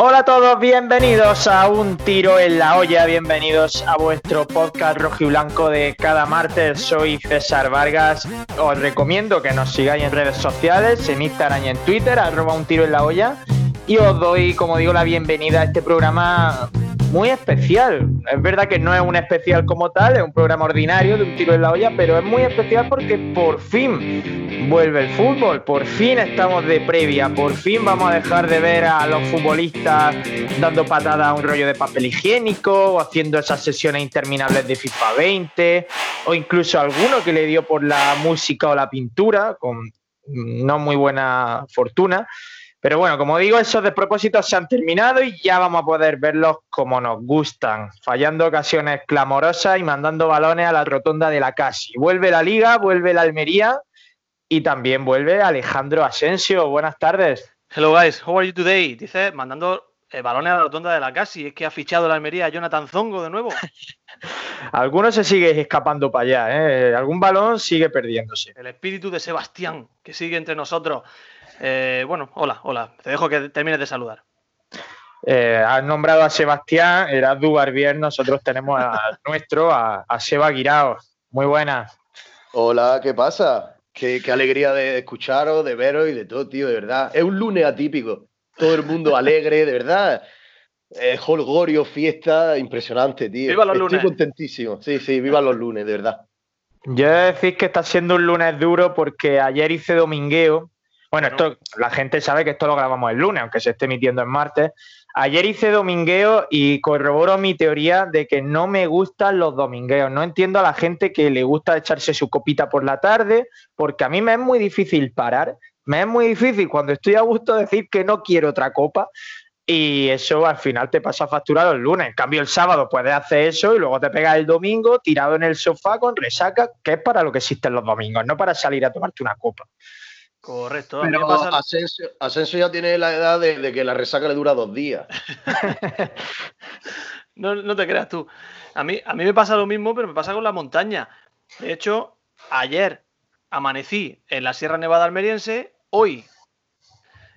Hola a todos, bienvenidos a Un Tiro en la Olla, bienvenidos a vuestro podcast rojiblanco de cada martes. Soy César Vargas. Os recomiendo que nos sigáis en redes sociales, en Instagram y en Twitter, arroba Un Tiro en la Olla. Y os doy, como digo, la bienvenida a este programa muy especial. Es verdad que no es un especial como tal, es un programa ordinario de un tiro en la olla, pero es muy especial porque por fin vuelve el fútbol, por fin estamos de previa, por fin vamos a dejar de ver a los futbolistas dando patadas a un rollo de papel higiénico o haciendo esas sesiones interminables de FIFA 20 o incluso alguno que le dio por la música o la pintura con no muy buena fortuna. Pero bueno, como digo, esos despropósitos se han terminado y ya vamos a poder verlos como nos gustan, fallando ocasiones clamorosas y mandando balones a la rotonda de la Casi. Vuelve la Liga, vuelve la Almería y también vuelve Alejandro Asensio. Buenas tardes. Hello guys, how are you today? Dice, mandando eh, balones a la rotonda de la Casi. Es que ha fichado la Almería a Jonathan Zongo de nuevo. Algunos se sigue escapando para allá, ¿eh? Algún balón sigue perdiéndose. El espíritu de Sebastián, que sigue entre nosotros. Eh, bueno, hola, hola. Te dejo que termines de saludar. Eh, has nombrado a Sebastián, eras du Barbier, nosotros tenemos a nuestro, a, a Seba Guirao. Muy buenas. Hola, ¿qué pasa? Qué, qué alegría de escucharos, de veros y de todo, tío, de verdad. Es un lunes atípico. Todo el mundo alegre, de verdad. Eh, holgorio, fiesta, impresionante, tío. ¡Viva los Estoy lunes! contentísimo. Sí, sí, viva los lunes, de verdad. Yo he de decir que está siendo un lunes duro porque ayer hice domingueo. Bueno, esto la gente sabe que esto lo grabamos el lunes, aunque se esté emitiendo el martes. Ayer hice domingueo y corroboro mi teoría de que no me gustan los domingueos. No entiendo a la gente que le gusta echarse su copita por la tarde, porque a mí me es muy difícil parar. Me es muy difícil cuando estoy a gusto decir que no quiero otra copa. Y eso al final te pasa facturado el lunes. En cambio, el sábado puedes hacer eso y luego te pegas el domingo tirado en el sofá con resaca, que es para lo que existen los domingos, no para salir a tomarte una copa. Correcto. Pero pasa- Asensio, Asensio ya tiene la edad de, de que la resaca le dura dos días. No, no te creas tú. A mí, a mí me pasa lo mismo, pero me pasa con la montaña. De hecho, ayer amanecí en la Sierra Nevada almeriense, hoy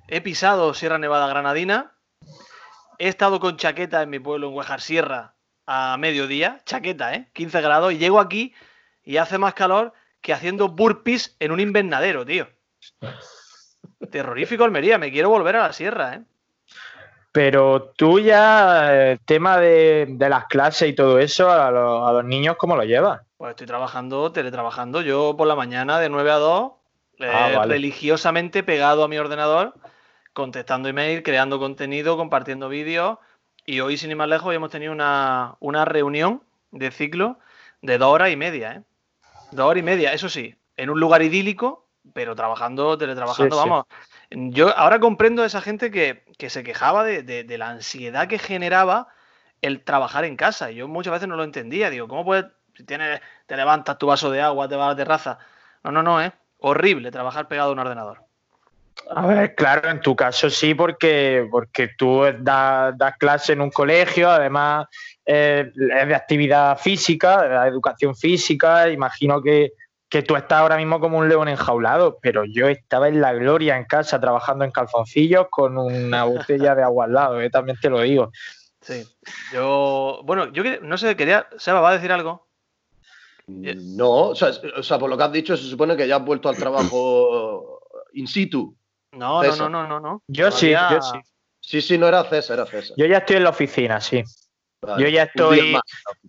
he pisado Sierra Nevada granadina, he estado con chaqueta en mi pueblo, en Huejar Sierra, a mediodía, chaqueta, ¿eh? 15 grados, y llego aquí y hace más calor que haciendo burpees en un invernadero, tío. Terrorífico Almería, me quiero volver a la sierra, ¿eh? Pero tú ya, el tema de, de las clases y todo eso, a, los- a los niños, ¿cómo lo llevas? Pues estoy trabajando, teletrabajando. Yo por la mañana de 9 a 2, eh, Ah, vale. religiosamente pegado a mi ordenador, contestando email, creando contenido, compartiendo vídeos. Y hoy, sin ir más lejos, hemos tenido una, una reunión de ciclo de dos horas y media, ¿eh? Dos horas y media, eso sí, en un lugar idílico, pero trabajando, teletrabajando, Sí, sí. vamos. Yo ahora comprendo a esa gente que, que se quejaba de, de- de la ansiedad que generaba el trabajar en casa. Yo muchas veces no lo entendía. Digo, ¿cómo puedes, si tienes, te levantas tu vaso de agua, te vas a la terraza? No, no, no, es horrible trabajar pegado a un ordenador. A ver, claro, en tu caso sí, porque, porque tú das, das clase en un colegio, además eh, es de actividad física, de educación física, imagino que, que tú estás ahora mismo como un león enjaulado, pero yo estaba en la gloria en casa trabajando en calzoncillos con una botella de agua al lado, eh, también te lo digo. Sí. Yo, bueno, yo no sé, quería, Seba, ¿va a decir algo? No, o sea, es- o sea, por lo que has dicho, se supone que ya has vuelto al trabajo in situ. No, no, César. no, no, no, no. Yo sí, yo sí. Sí, sí, no era César, era César. Yo ya estoy en la oficina, sí. Vale, yo ya estoy-.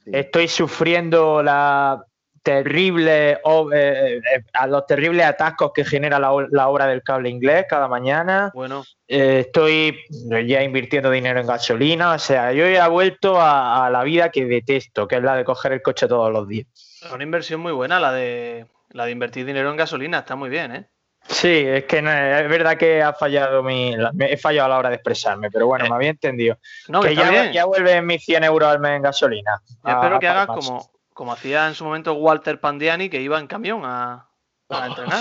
Estoy sufriendo la terrible, o- eh, eh, a los terribles atascos que genera la, la obra del cable inglés cada mañana. Bueno, Eh, estoy ya invirtiendo dinero en gasolina. O sea, yo ya he vuelto a, a la vida que detesto, que es la de coger el coche todos los días. es una inversión muy buena la de la de invertir dinero en gasolina, está muy bien, ¿eh? Sí, es que no- es verdad que ha fallado mi, he fallado a la hora de expresarme, pero bueno, Eh, me había entendido. No, que ya, ya vuelven mis 100 euros al mes en gasolina. Yo espero a- que hagas como, como hacía en su momento Walter Pandiani, que iba en camión a, para entrenar.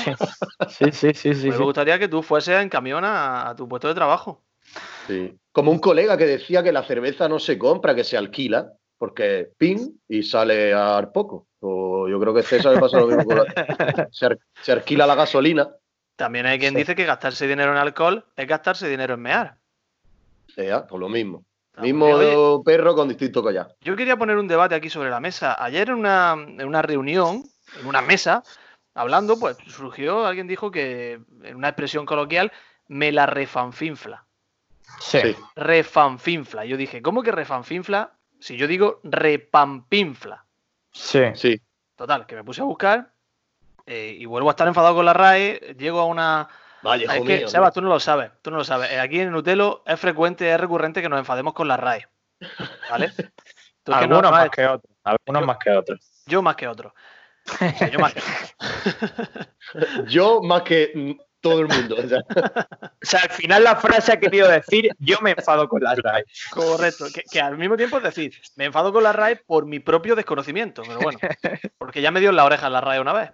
Sí, sí, sí, sí. Pues sí. Me gustaría que tú fueses en camión a, a tu puesto de trabajo. Sí. Como un colega que decía que la cerveza no se compra, que se alquila, porque pin y sale a dar poco. O yo creo que César le pasa lo mismo con la- se, ar- se alquila la gasolina. También hay quien Sí. dice que gastarse dinero en alcohol es gastarse dinero en mear. sea, por lo mismo. Mismo oye, perro con distinto collar. Yo quería poner un debate aquí sobre la mesa. Ayer en una, en una reunión, en una mesa, hablando, pues surgió, alguien dijo que, en una expresión coloquial, me la refanfinfla. Sí. Sí. Refanfinfla. Yo dije, ¿cómo que refanfinfla? Si yo digo repampinfla. Sí. Sí. Total, que me puse a buscar eh, y vuelvo a estar enfadado con la RAE. Llego a una. Vaya, es hijo que, mío. Seba, tú no lo sabes. Tú no lo sabes. Eh, Aquí en Nutelo es frecuente, es recurrente que nos enfademos con la RAE. ¿Vale? Tú es que no- Algunos no más que otros. Algunos Yo- más que otros. Yo más que otro. O sea, yo más que- Yo más que todo el mundo. o sea, O sea, al final la frase ha querido decir yo me enfado con las RAI. Correcto. Que, que al mismo tiempo es decir, me enfado con la RAE por mi propio desconocimiento. Pero bueno, porque ya me dio en la oreja la RAE una vez.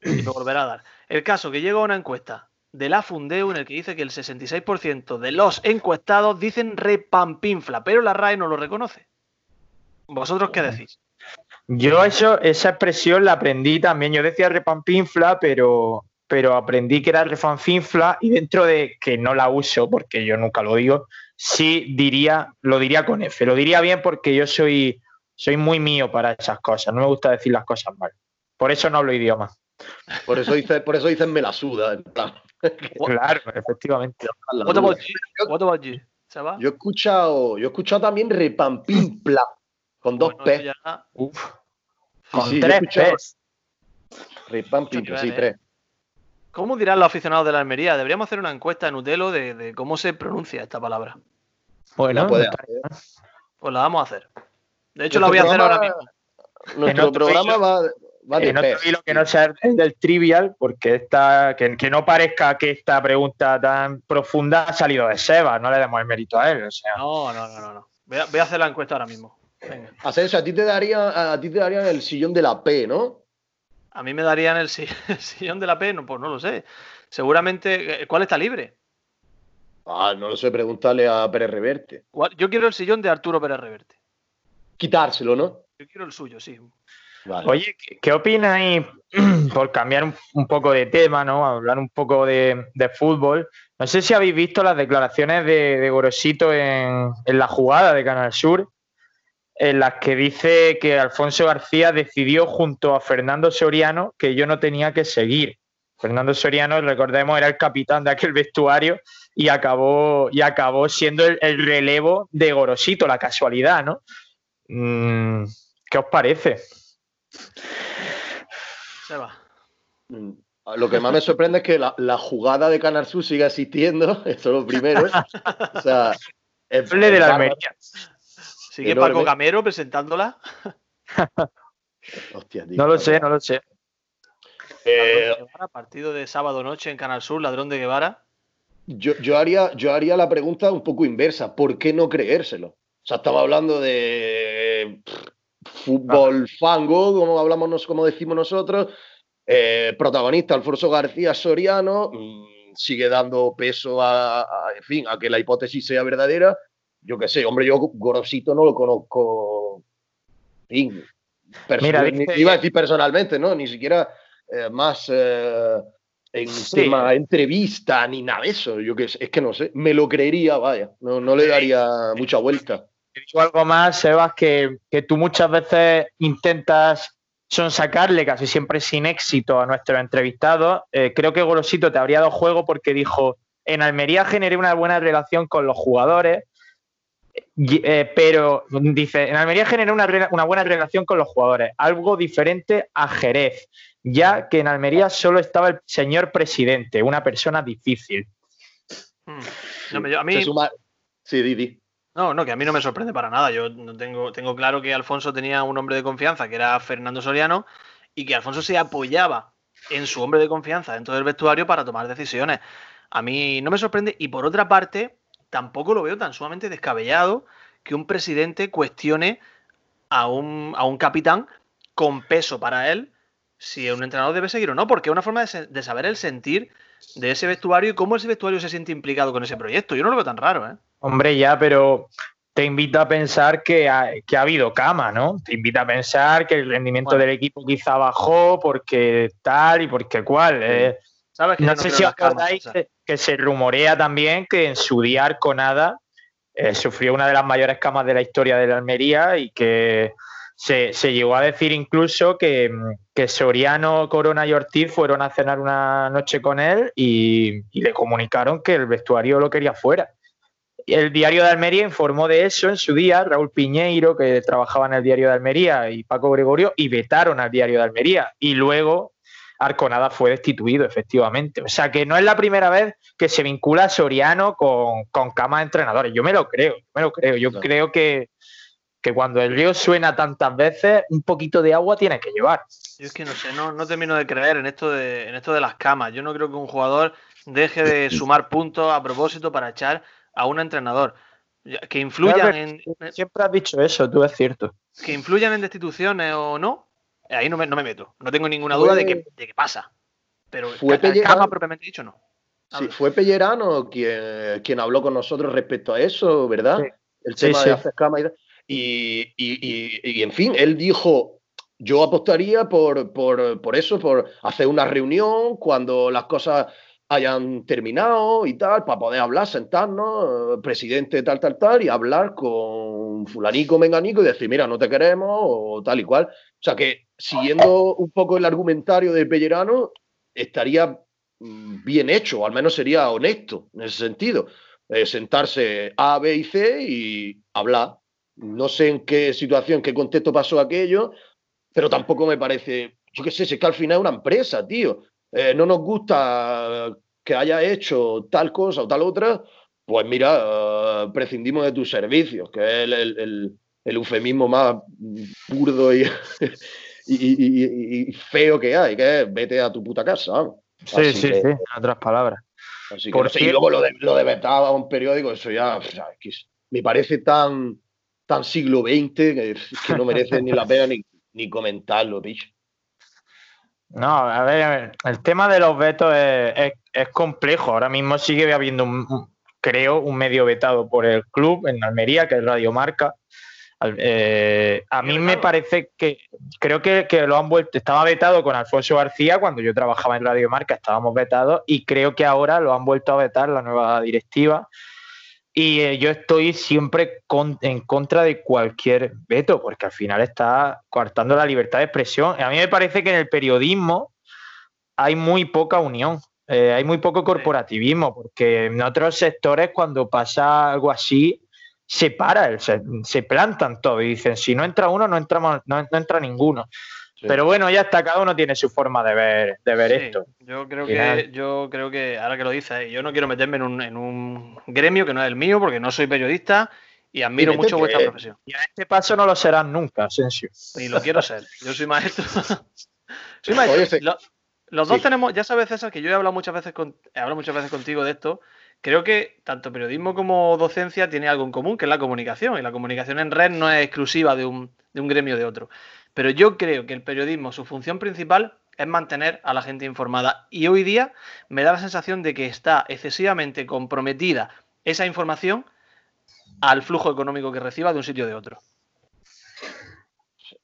Y me volverá a dar. El caso que llega a una encuesta de la Fundeu en el que dice que el 66% de los encuestados dicen repampinfla, pero la RAE no lo reconoce. ¿Vosotros qué decís? Yo eso, esa expresión la aprendí también. Yo decía repampinfla, pero, pero aprendí que era refanfinfla y dentro de que no la uso, porque yo nunca lo digo, sí diría, lo diría con F. Lo diría bien porque yo soy, soy muy mío para esas cosas. No me gusta decir las cosas mal. Por eso no hablo idioma. por eso dice, por eso dicen me la suda. en plan, Claro, efectivamente. What about you? What about you? ¿Seba? Yo he escuchado, yo he escuchado también repampimpla con dos Bueno, P. ya- Uf. Con sí, tres P's. Repampimpla, sí, tres. ¿Cómo dirán los aficionados de la Almería? Deberíamos hacer una encuesta en Utelo de, de cómo se pronuncia esta palabra. Bueno, La puede está- hacer. Pues la vamos a hacer. De hecho, la voy a hacer programa- ahora mismo. Nuestro programa va, va en otro hilo que no sea el del trivial, porque esta, que, que no parezca que esta pregunta tan profunda ha salido de Seba, no le demos el mérito a él. O sea, No, no, no, no. no. Voy, a, voy a hacer la encuesta ahora mismo. Venga. A César, a ti te daría, a ti te darían el sillón de la P, ¿no? A mí me darían el, si- el sillón de la P, no, pues no lo sé. Seguramente, eh, ¿cuál está libre? Ah, no lo sé, preguntarle a Pérez Reverte. ¿Cuál? Yo quiero el sillón de Arturo Pérez Reverte. Quitárselo, ¿no? Yo quiero el suyo, sí. Oye, ¿qué, opináis, por cambiar un, poco de tema, ¿no? hablar un poco de, fútbol? No sé si habéis visto las declaraciones de, Gorosito en, la jugada de Canal Sur, en las que dice que Alfonso García decidió junto a Fernando Soriano que yo no tenía que seguir. Fernando Soriano, recordemos, era el capitán de aquel vestuario y acabó, y acabó siendo el, el relevo de Gorosito, la casualidad, ¿no? Mm, ¿Qué os parece? Seba. Mm, Lo que más me sorprende es que la, la jugada de Canal Sur siga existiendo, eso es lo primero. O sea, de la. Almería. ¿Sigue Enorme. Paco Camero presentándola? Hostia, tío. No lo sé, no lo sé. Eh, Ladrón de Guevara, partido de sábado noche en Canal Sur, Ladrón de Guevara. yo, yo, haría, yo haría la pregunta un poco inversa. ¿Por qué no creérselo? O sea, estamos hablando de pff, fútbol fango, como hablamos, como decimos nosotros. Eh, protagonista Alfonso García Soriano mm, sigue dando peso a, a- en fin, a que la hipótesis sea verdadera. Yo qué sé, hombre, yo Gorosito no lo conozco. En fin, Mira, ni- iba a decir personalmente, ¿no? Ni siquiera eh, más eh, en Sí. tema entrevista ni nada de eso. Yo que sé, es que no sé, me lo creería, vaya, no, no le daría mucha vuelta. Te digo algo más, Sebas, que, que tú muchas veces intentas sonsacarle casi siempre sin éxito a nuestros entrevistados. Eh, creo que Golosito te habría dado juego porque dijo, en Almería generé una buena relación con los jugadores, eh, pero dice, en Almería generé una, una buena relación con los jugadores, algo diferente a Jerez, ya que en Almería solo estaba el señor presidente, una persona difícil. Mm. No, me- yo- a mí, Se suma- Sí, Didi. No, no, que a mí no me sorprende para nada. Yo no tengo, claro que Alfonso tenía un hombre de confianza, que era Fernando Soriano, y que Alfonso se apoyaba en su hombre de confianza dentro del vestuario para tomar decisiones. A mí no me sorprende, y por otra parte, tampoco lo veo tan sumamente descabellado que un presidente cuestione a un capitán con peso para él si un entrenador debe seguir o no, porque es una forma de, saber el sentir de ese vestuario y cómo ese vestuario se siente implicado con ese proyecto. Yo no lo veo tan raro, ¿eh? Hombre, ya, pero te invita a pensar que ha, que ha habido cama, ¿no? Te invita a pensar que el rendimiento del equipo quizá bajó porque tal y porque cual. Eh. ¿Sabes no, sé si os acordáis que, se rumorea también que en su día Arconada eh, sufrió una de las mayores camas de la historia de la Almería y que se, llegó a decir incluso que, Soriano, Corona y Ortiz fueron a cenar una noche con él y, le comunicaron que el vestuario lo quería fuera. El diario de Almería informó de eso en su día, Raúl Piñeiro, que trabajaba en el diario de Almería, y Paco Gregorio, y vetaron al diario de Almería. Y luego Arconada fue destituido, efectivamente. O sea que no es la primera vez que se vincula a Soriano con, con camas de entrenadores. Yo me lo creo, me lo creo. Yo creo que, que cuando el río suena tantas veces, un poquito de agua tiene que llevar. Yo es que no sé, no, no termino de creer en esto de, en esto de las camas. Yo no creo que un jugador deje de sumar puntos a propósito para echar a un entrenador. Que influyan en. Siempre has dicho eso, tú es cierto. Que influyan en destituciones o no, ahí no me, no me meto. No tengo ninguna duda de que, de que pasa. Pero fue cama propiamente dicho, no. Sí, fue Pellerano quien, quien habló con nosotros respecto a eso, ¿verdad? El tema de hacer cama y y, en fin, él dijo, yo apostaría por, por, por, eso, por hacer una reunión cuando las cosas hayan terminado y tal, para poder hablar, sentarnos, presidente tal, tal, tal, y hablar con fulanico, menganico y decir, mira, no te queremos o tal y cual. O sea que, siguiendo un poco el argumentario de Pellerano, estaría mm, bien hecho, al menos sería honesto en ese sentido. Eh, sentarse A, B y C y hablar. No sé en qué situación, qué contexto pasó aquello, pero tampoco me parece, yo qué sé, es que al final es una empresa, tío. Eh, no nos gusta que haya hecho tal cosa o tal otra, pues mira, eh, prescindimos de tus servicios, que es el, eufemismo más burdo y, y, feo que hay, que es vete a tu puta casa. Sí, sí, sí, en otras palabras. y luego lo de, lo de vetar a un periódico, eso ya me parece tan tan siglo XX que, no merece ni la pena ni, comentarlo, bicho. No, a ver, el tema de los vetos es, complejo. Ahora mismo sigue habiendo, un, creo, un medio vetado por el club en Almería, que es Radio Marca. Eh, a mí me parece que creo que, que, lo han vuelto. Estaba vetado con Alfonso García cuando yo trabajaba en Radio Marca, estábamos vetados y creo que ahora lo han vuelto a vetar la nueva directiva. Y eh, yo estoy siempre en contra de cualquier veto, porque al final está coartando la libertad de expresión. A mí me parece que en el periodismo hay muy poca unión, eh, hay muy poco corporativismo, porque en otros sectores cuando pasa algo así, se para, se, plantan todos y dicen, si no entra uno, no, entramos, no entra ninguno. Pero bueno, ya está, cada uno tiene su forma de ver, de ver esto. Yo creo, que, yo creo que, ahora que lo dices, yo no quiero meterme en un, en un gremio que no es el mío, porque no soy periodista y admiro mucho vuestra profesión. Y a este paso no lo serán nunca, Asensio. Y lo quiero ser. Yo soy maestro. soy maestro. los dos tenemos, ya sabes, César, que yo he hablado muchas veces con, he hablado muchas veces contigo de esto. Creo que tanto periodismo como docencia tiene algo en común, que es la comunicación. Y la comunicación en red no es exclusiva de un, de un gremio o de otro. Pero yo creo que el periodismo, su función principal es mantener a la gente informada. Y hoy día me da la sensación de que está excesivamente comprometida esa información al flujo económico que reciba de un sitio o de otro.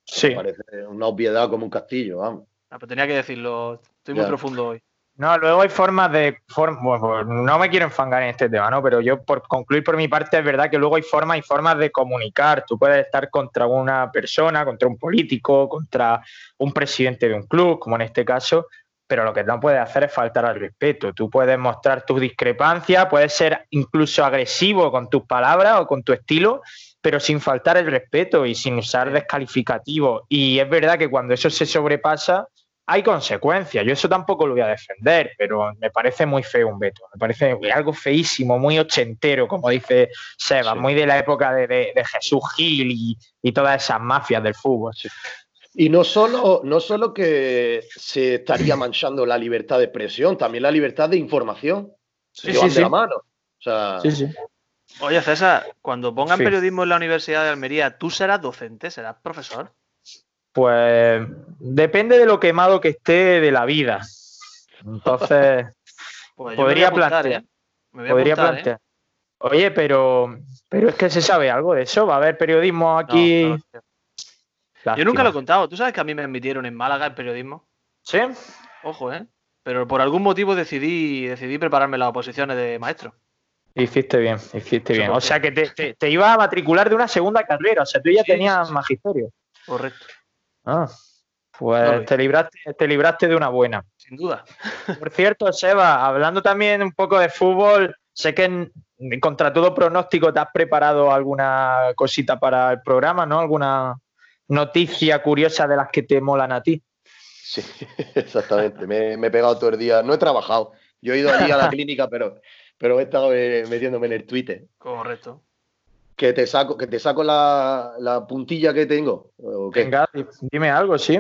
Sí. Parece una obviedad como un castillo, vamos. Ah, pero tenía que decirlo. Estoy muy profundo hoy. No, luego hay formas de. bueno, no me quiero enfangar en este tema, ¿no? Pero yo, por concluir por mi parte, es verdad que luego hay formas y formas de comunicar. Tú puedes estar contra una persona, contra un político, contra un presidente de un club, como en este caso, pero lo que no puedes hacer es faltar al respeto. Tú puedes mostrar tus discrepancias, puedes ser incluso agresivo con tus palabras o con tu estilo, pero sin faltar el respeto y sin usar descalificativos. Y es verdad que cuando eso se sobrepasa hay consecuencias. Yo eso tampoco lo voy a defender, pero me parece muy feo un veto. Me parece algo feísimo, muy ochentero, como dice Seba, muy de la época de, Jesús Gil y, todas esas mafias del fútbol. Y no solo, no solo que se estaría manchando la libertad de expresión, también la libertad de información. Sí, sí, de la mano. Oye, César, cuando pongan periodismo en la Universidad de Almería, ¿tú serás docente? ¿Serás profesor? Pues depende de lo quemado que esté de la vida. Entonces, Pues podría plantear. ¿eh? Podría apuntar, ¿eh? plantear. Oye, pero, pero es que se sabe algo de eso. Va a haber periodismo aquí. No, no, tío. Yo nunca lo he contado. ¿Tú sabes que a mí me admitieron en Málaga en periodismo? ¿Sí? Ojo, ¿eh? Pero por algún motivo decidí, decidí prepararme las oposiciones de maestro. Hiciste bien, hiciste bien. O sea que te, te, te ibas a matricular de una segunda carrera. O sea, tú ya Sí, tenías sí, sí. magisterio. Correcto. Ah, pues No te, libraste, te libraste de una buena. Sin duda. Por cierto, Seba, hablando también un poco de fútbol, sé que en- contra todo pronóstico te has preparado alguna cosita para el programa, ¿no? Alguna noticia curiosa de las que te molan a ti. Sí, exactamente. Me, me he pegado todo el día. No he trabajado. Yo he ido allí a la clínica, pero, pero he estado eh, metiéndome en el Twitter. Correcto. Que te saco, que te saco la, la puntilla que tengo. ¿o qué? Venga, dime algo, sí.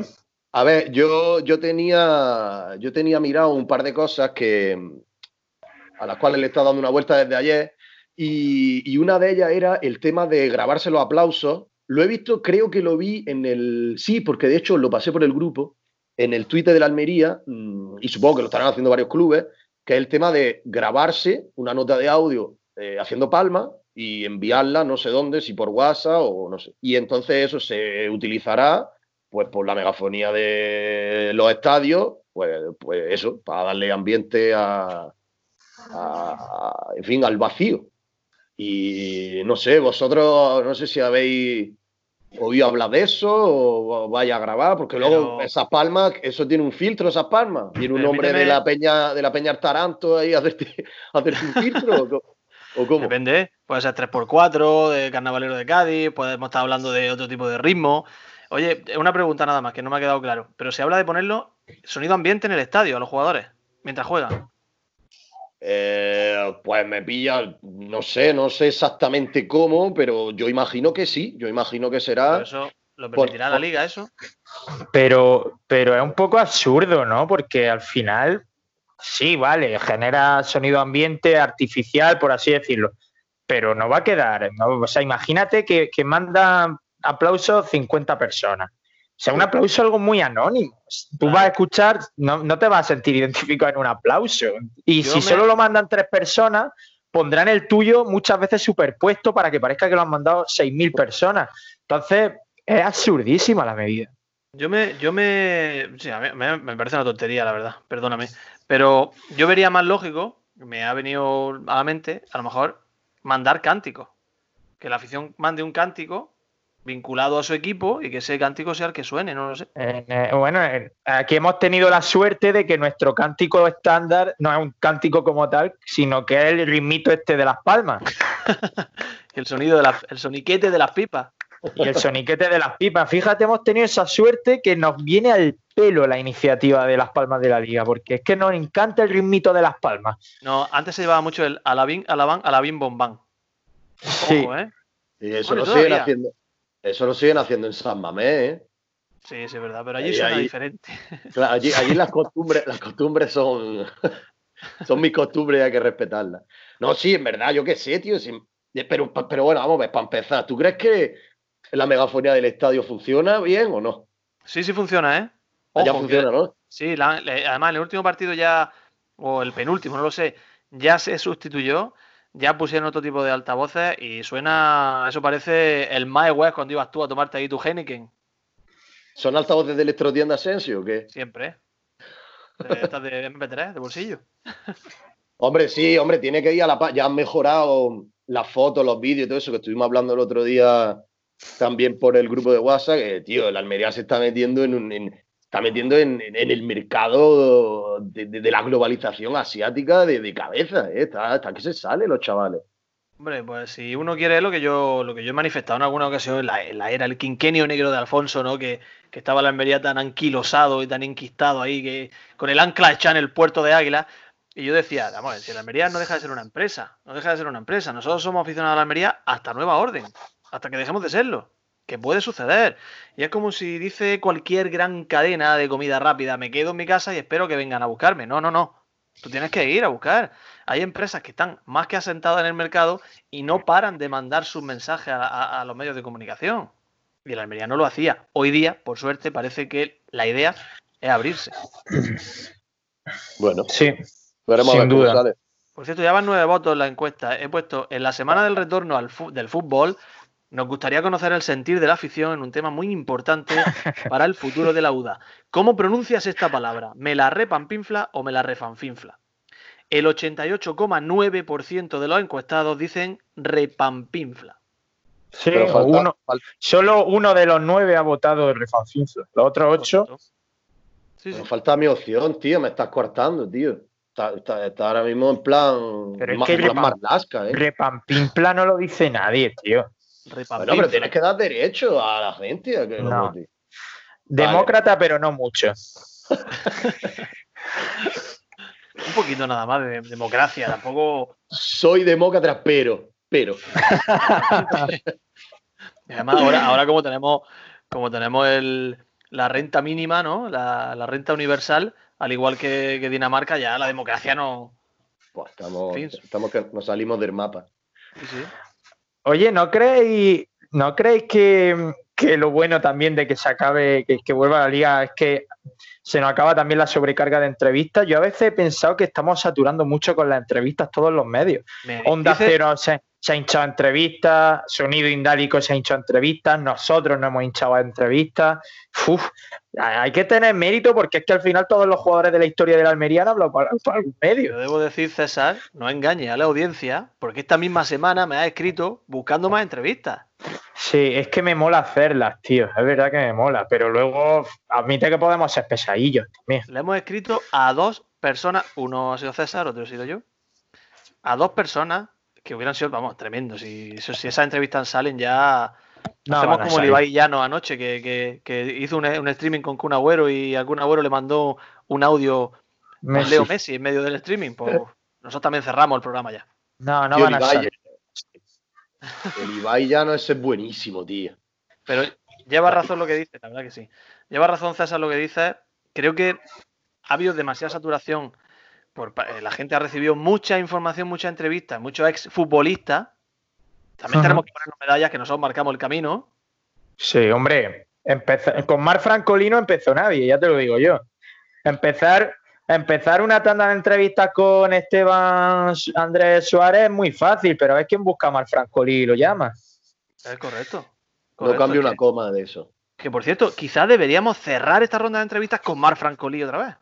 A ver, yo, yo tenía yo tenía mirado un par de cosas que a las cuales le he estado dando una vuelta desde ayer. Y, y una de ellas era el tema de grabarse los aplausos. Lo he visto, creo que lo vi en el. Sí, porque de hecho lo pasé por el grupo, en el Twitter de la Almería, mm, y supongo que lo estarán haciendo varios clubes, que es el tema de grabarse una nota de audio eh, haciendo palmas y enviarla no sé dónde, si por WhatsApp o no sé. Y entonces eso se utilizará pues por la megafonía de los estadios, pues, pues eso, para darle ambiente a, en fin, al vacío. Y no sé, vosotros, no sé si habéis oído hablar de eso o vaya a grabar, porque luego esas palmas, eso tiene un filtro, esas palmas. Tiene un hombre de Permíteme- la peña, de la peña Taranto ahí a hacerte, a hacerte un filtro. ¿O co- ¿O cómo? Depende. Puede ser 3x4, de carnavalero de Cádiz, podemos estar hablando de otro tipo de ritmo. Oye, una pregunta nada más, que no me ha quedado claro. Pero se habla de ponerlo sonido ambiente en el estadio a los jugadores, mientras juegan. Eh, pues me pilla, no sé, no sé exactamente cómo, pero yo imagino que sí, yo imagino que Pero será. eso lo por- permitirá la liga, eso. Pero, pero es un poco absurdo, ¿no? Porque al final, sí, vale, genera sonido ambiente artificial, por así decirlo, pero no va a quedar. ¿no? O sea, imagínate que, que mandan aplausos 50 personas. O sea, un aplauso es algo muy anónimo. Tú vas a escuchar, no, no te vas a sentir identificado en un aplauso. Y Yo si me- solo lo mandan tres personas, pondrán el tuyo muchas veces superpuesto para que parezca que lo han mandado 6.000 personas. Entonces, es absurdísima la medida. Yo me, yo me, sí, a mí me, me parece una tontería, la verdad, perdóname. Pero yo vería más lógico, me ha venido a la mente, a lo mejor, mandar cánticos. Que la afición mande un cántico vinculado a su equipo y que ese cántico sea el que suene, no lo sé. En, eh, bueno, en- aquí hemos tenido la suerte de que nuestro cántico estándar no es un cántico como tal, sino que es el ritmito este de las palmas el sonido de la, el soniquete de las pipas. Y el soniquete de las pipas. Fíjate, hemos tenido esa suerte que nos viene al pelo la iniciativa de las palmas de la liga, porque es que nos encanta el ritmito de las palmas. No, antes se llevaba mucho el alabín, alabán, alabín, bombán. Sí, Ojo, ¿eh? Y eso Bueno, lo siguen haciendo. Eso lo siguen haciendo en San Mamés, ¿eh? Sí, sí, es verdad, pero allí Ahí, suena ahí. diferente. Claro, allí, allí las costumbres, las costumbres son, son mis costumbres y hay que respetarlas. No, sí, en verdad, yo qué sé, tío. sí, pero, pero bueno, vamos a ver, para empezar, ¿tú crees que la megafonía del estadio funciona bien o no? Sí, sí funciona, ¿eh? Ojo, que- funciona, ¿no? Sí, la- además en el último partido ya, o el penúltimo, no lo sé, ya se sustituyó, ya pusieron otro tipo de altavoces y suena, eso parece el Mae West cuando ibas tú a tomarte ahí tu Heineken, ¿Son altavoces de electrotienda Asensio o qué? siempre. De estas de MP3, de bolsillo. Hombre, sí, hombre, tiene que ir a la paz. Ya han mejorado las fotos, los vídeos y todo eso que estuvimos hablando el otro día también por el grupo de WhatsApp. Que, tío, la Almería se está metiendo en, un- está metiendo en, en- el mercado de, de- la globalización asiática de, de cabeza. ¿eh? Está, que se sale los chavales. Hombre, pues si uno quiere lo que yo, lo que yo he manifestado en alguna ocasión la, la era, el quinquenio negro de Alfonso, ¿no? Que, que estaba la Almería tan anquilosado y tan enquistado ahí, que con el ancla hecha en el puerto de Águila. Y yo decía, vamos, si la Almería no deja de ser una empresa, no deja de ser una empresa. Nosotros somos aficionados a la Almería hasta nueva orden, hasta que dejemos de serlo. Que puede suceder. Y es como si dice cualquier gran cadena de comida rápida, me quedo en mi casa y espero que vengan a buscarme. No, no, no. Tú tienes que ir a buscar. Hay empresas que están más que asentadas en el mercado y no paran de mandar sus mensajes a, a- a los medios de comunicación. Y el Almería no lo hacía. Hoy día, por suerte, parece que la idea es abrirse. Bueno, Sí, veremos Sin a ver cómo duda. sale. Por cierto, ya van nueve votos en la encuesta. He puesto en la semana del retorno al del fútbol. Nos gustaría conocer el sentir de la afición en un tema muy importante para el futuro de la UDA. ¿Cómo pronuncias esta palabra? ¿Me la repampinfla o me la refanfinfla? El 88,9% de los encuestados dicen repampinfla. sí. Falta- uno, solo uno de los nueve ha votado el Refanfinfla. Los otros ocho. Sí, falta mi opción, tío. Me estás coartando, tío. Está, está- está ahora mismo en plan. Pero es más, que más repa- marlasca, ¿eh? Repampinfla no lo dice nadie, tío. Bueno, pero tienes que dar derecho a la gente a que No. Demócrata, pero no mucho. Un poquito nada más de democracia. Tampoco. Soy demócrata, pero, pero. Además, ahora, ahora como tenemos, como tenemos el, la renta mínima, ¿no? La, la renta universal, al igual que, que Dinamarca, ya la democracia no. Pues estamos, Fin. estamos que nos salimos del mapa. Sí, sí. Oye, ¿no creéis, ¿no creéis que, que lo bueno también de que se acabe, que, que vuelva la liga es que se nos acaba también la sobrecarga de entrevistas? Yo a veces he pensado que estamos saturando mucho con las entrevistas todos los medios. Me Onda Cero se, se ha hinchado entrevistas, Sonido Indálico se ha hinchado entrevistas, nosotros nos hemos hinchado entrevistas. Uf, hay que tener mérito porque es que al final todos los jugadores de la historia de la Almería han hablado por, algún medio. Yo debo decir, César, no engañe a la audiencia, porque esta misma semana me ha escrito buscando más entrevistas. Sí, es que me mola hacerlas, tío. Es verdad que me mola, pero luego admite que podemos ser pesadillos también. Le hemos escrito a dos personas, uno ha sido César, otro he sido yo, a dos personas que hubieran sido, vamos, tremendos. Si, eso- si esas entrevistas salen ya No Hacemos como el. Ibai Llano anoche, que, que- que hizo un, un streaming con Kun Agüero y a Kun Agüero le mandó un audio con Messi. Leo Messi en medio del streaming. Pues nosotros también cerramos el programa ya. No, no Tío, van a Ibai, salir. El Ibai ya no ese es buenísimo, tío. Pero lleva razón lo que dice, la verdad que sí. Lleva razón César lo que dice. Creo que ha habido demasiada saturación. Por, eh, la gente ha recibido mucha información, muchas entrevistas, muchos ex futbolistas. También Ajá. tenemos que ponernos medallas que nosotros marcamos el camino. Sí, hombre. empezó- con Mar Francolino empezó nadie, ya te lo digo yo. Empezar, empezar una tanda de entrevistas con Esteban Andrés Suárez es muy fácil, pero es quien busca a Mar Francolí y lo llama. Es correcto. No correcto, cambio es una que- coma de eso. Que por cierto, quizás deberíamos cerrar esta ronda de entrevistas con Mar Francolí otra vez.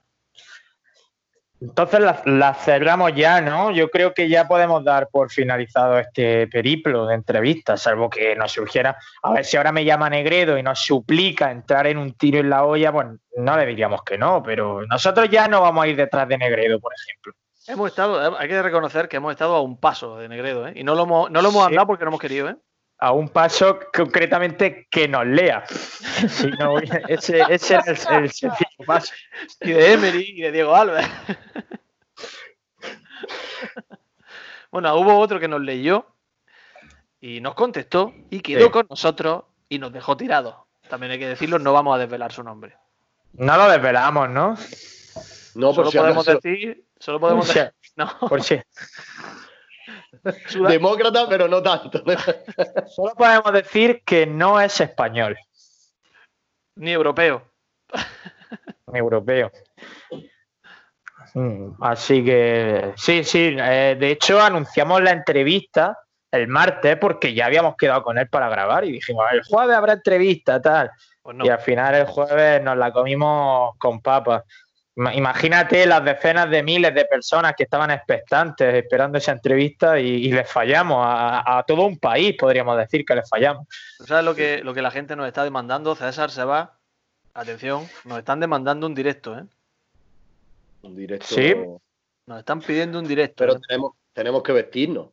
Entonces las la cerramos ya, ¿no? Yo creo que ya podemos dar por finalizado este periplo de entrevistas, salvo que nos surgiera. A ver si ahora me llama Negredo y nos suplica entrar en un tiro en la olla, pues no le diríamos que no, pero nosotros ya no vamos a ir detrás de Negredo, por ejemplo. Hemos estado, hay que reconocer que hemos estado a un paso de Negredo, ¿eh? Y no lo hemos, no lo hemos Sí. andado porque no hemos querido, ¿eh? A un paso concretamente que nos lea. Si no, ese, ese era el, el sencillo paso. Y de Emery y de Diego Alves. bueno, hubo otro que nos leyó y nos contestó y quedó Sí. con nosotros y nos dejó tirados. También hay que decirlo, no vamos a desvelar su nombre. No lo desvelamos, ¿no? No, por solo si podemos acaso. decir, solo podemos Por decir, no, Por si- Demócrata, pero no tanto. Solo podemos decir que no es español, ni europeo. europeo. Mm, Así que sí, sí. eh, de hecho, anunciamos la entrevista el martes porque ya habíamos quedado con él para grabar y dijimos, el jueves habrá entrevista, tal. Pues no. Y al final el jueves nos la comimos con papas. Ima- Imagínate las decenas de miles de personas que estaban expectantes esperando esa entrevista y, y les fallamos a, a todo un país, podríamos decir que les fallamos. ¿Tú sabes lo que, lo que la gente nos está demandando? César se va. Atención, nos están demandando un directo, ¿eh? Un directo. Sí. Nos están pidiendo un directo. Pero ¿eh? tenemos, tenemos que vestirnos.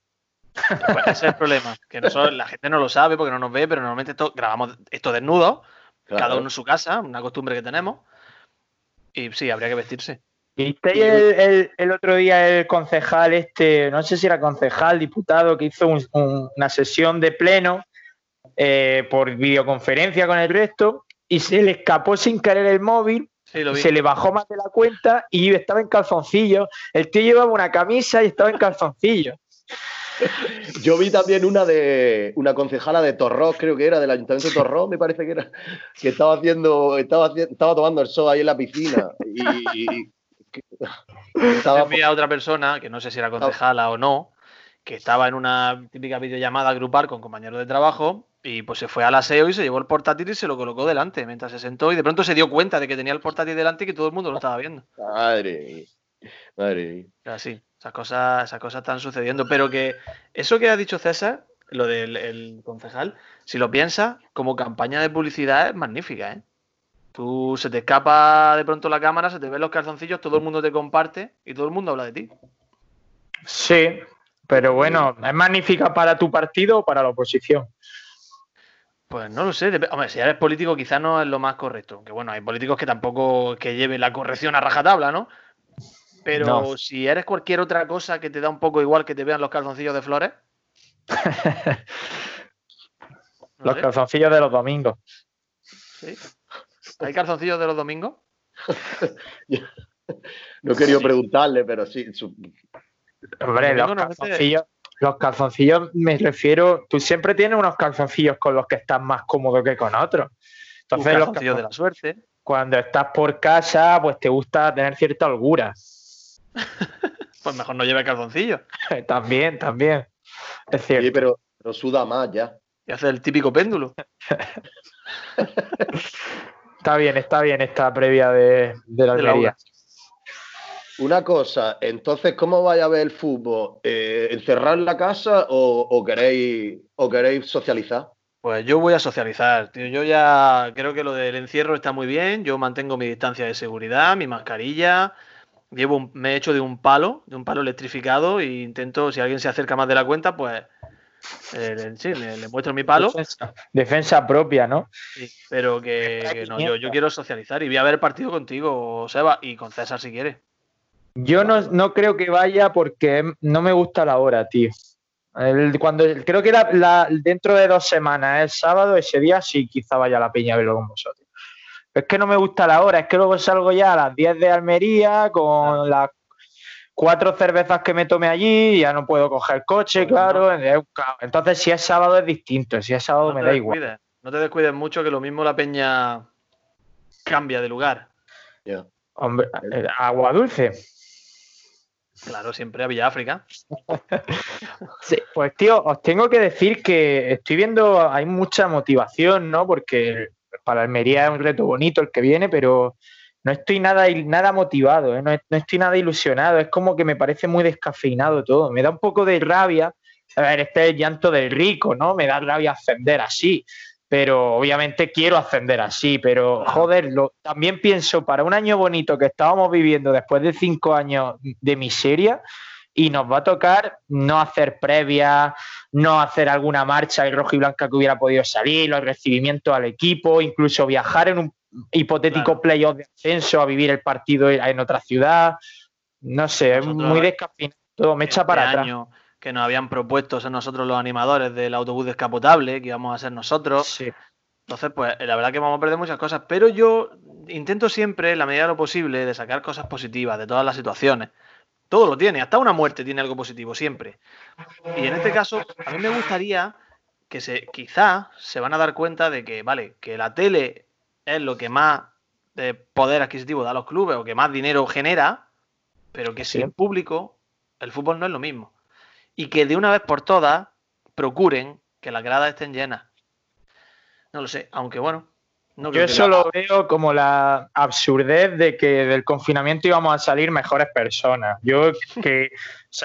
Pues ese es el problema. Que nosotros, la gente no lo sabe porque no nos ve, pero normalmente esto, grabamos esto desnudos, Claro. cada uno en su casa, una costumbre que tenemos. Y sí, habría que vestirse. ¿Visteis el, el- el otro día el concejal este, no sé si era concejal, diputado, que hizo un- un- una sesión de pleno eh, por videoconferencia con el resto y se le escapó sin querer el móvil Sí, se le bajó más de la cuenta y estaba en calzoncillos. El tío llevaba una camisa y estaba en calzoncillos. Yo vi también una de una concejala de Torrós, creo que era, del Ayuntamiento de Torrós, me parece que era, que estaba haciendo, estaba, estaba tomando el sol ahí en la piscina. Y, estaba... a otra persona, que no sé si era concejala o no, que estaba en una típica videollamada grupal con compañeros de trabajo y pues se fue al aseo y se llevó el portátil y se lo colocó delante mientras se sentó y de pronto se dio cuenta de que tenía el portátil delante y que todo el mundo lo estaba viendo. Madre Madre Así, esas cosas, esas cosas están sucediendo. Pero que eso que ha dicho César, lo del concejal, si lo piensas, como campaña de publicidad es magnífica, ¿eh? Tú se te escapa de pronto la cámara, se te ven los calzoncillos, todo el mundo te comparte y todo el mundo habla de ti. Sí, pero bueno, ¿es magnífica para tu partido o para la oposición? Pues no lo sé. Hombre, si eres político quizás no es lo más correcto. Que bueno, hay políticos que tampoco que lleven la corrección a rajatabla, ¿no? Pero si eres cualquier otra cosa que te da un poco igual que te vean los calzoncillos de flores. los calzoncillos de los domingos. ¿Sí? ¿Hay calzoncillos de los domingos? no quería preguntarle, pero sí. Hombre, los calzoncillos, los calzoncillos me refiero. Tú siempre tienes unos calzoncillos con los que estás más cómodo que con otros. Entonces, los calzoncillos de la suerte. Cuando estás por casa, pues te gusta tener cierta holgura. pues mejor no lleve calzoncillos. también, también. Es cierto. Sí, pero, pero suda más ya. Y hace el típico péndulo. está bien, está bien esta previa de, la Almería. Una cosa, entonces, ¿cómo vaya a ver el fútbol? Eh, ¿Encerrar en la casa o, queréis, o queréis socializar? Pues yo voy a socializar, tío. Yo ya creo que lo del encierro está muy bien. Yo mantengo mi distancia de seguridad, mi mascarilla, llevo me he hecho de un palo, de un palo electrificado, e intento, si alguien se acerca más de la cuenta, pues eh, sí, le, muestro mi palo. Defensa, propia, ¿no? Sí, pero que, no, yo, quiero socializar y voy a ver el partido contigo, Seba, y con César si quiere. Yo no, creo que vaya porque no me gusta la hora, tío. cuando creo que la, dentro de dos semanas, el sábado, ese día sí quizá vaya la peña a verlo con vosotros es que no me gusta la hora, es que luego salgo ya a las 10 de Almería con las cuatro cervezas que me tome allí, ya no puedo coger coche, pues claro. Entonces, si es sábado es distinto, si es sábado me da igual. No te descuides mucho, que lo mismo la peña cambia de lugar. Hombre, eh, agua dulce. Claro, siempre a Villáfrica. sí, pues tío, os tengo que decir que estoy viendo, hay mucha motivación, ¿no? Porque para Almería es un reto bonito el que viene, pero no estoy nada, nada motivado, ¿eh? no, estoy nada ilusionado, es como que me parece muy descafeinado todo, me da un poco de rabia, a ver, este es el llanto del rico, ¿no? Me da rabia ascender así, pero obviamente quiero ascender así, pero joder, también pienso para un año bonito que estábamos viviendo después de cinco años de miseria, y nos va a tocar no hacer previas, no hacer alguna marcha y rojo y blanca que hubiera podido salir, los recibimientos al equipo, incluso viajar en un hipotético playoff de ascenso a vivir el partido en otra ciudad. No sé, es muy descafeinado, me echa para este atrás. Que nos habían propuesto ser nosotros los animadores del autobús descapotable, que íbamos a ser nosotros. Sí. Entonces, pues la verdad que vamos a perder muchas cosas, pero yo intento siempre, en la medida de lo posible, de sacar cosas positivas de todas las situaciones. Todo lo tiene, hasta una muerte tiene algo positivo, siempre. Y en este caso, a mí me gustaría que se, quizá se van a dar cuenta de que, vale, que la tele es lo que más de poder adquisitivo da a los clubes o que más dinero genera, pero que sin público el fútbol no es lo mismo. Y que de una vez por todas procuren que las gradas estén llenas. No lo sé, aunque bueno, yo eso lo veo como la absurdez de que del confinamiento íbamos a salir mejores personas. Yo que,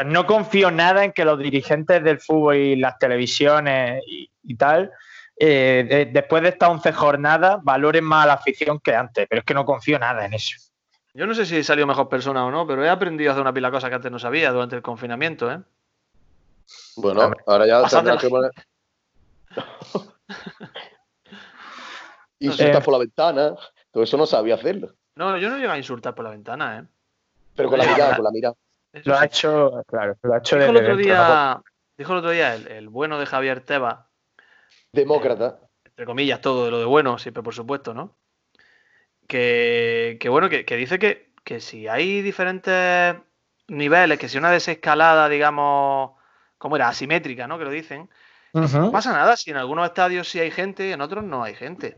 no confío nada en que los dirigentes del fútbol y las televisiones y, tal, eh, después de estas 11 jornadas, valoren más a la afición que antes, pero es que no confío nada en eso. Yo no sé si he salido mejor persona o no, pero he aprendido a hacer una pila de cosas que antes no sabía durante el confinamiento, ¿eh? Bueno, ahora ya tendrás que Insultar por la ventana. Todo eso no sabía hacerlo. No, yo no llego a insultar por la ventana, ¿eh? Pero con la mirada, con la mirada. lo ha hecho, claro, lo ha hecho dijo el otro día, Dijo el otro día el, bueno de Javier Teba. Demócrata. Eh, entre comillas, todo de lo de bueno, siempre por supuesto, ¿no? Que, bueno, que, dice que, que si hay diferentes niveles, que si una desescalada, digamos, ¿cómo era? Asimétrica, ¿no? Que lo dicen. No pasa nada si en algunos estadios sí hay gente, en otros no hay gente.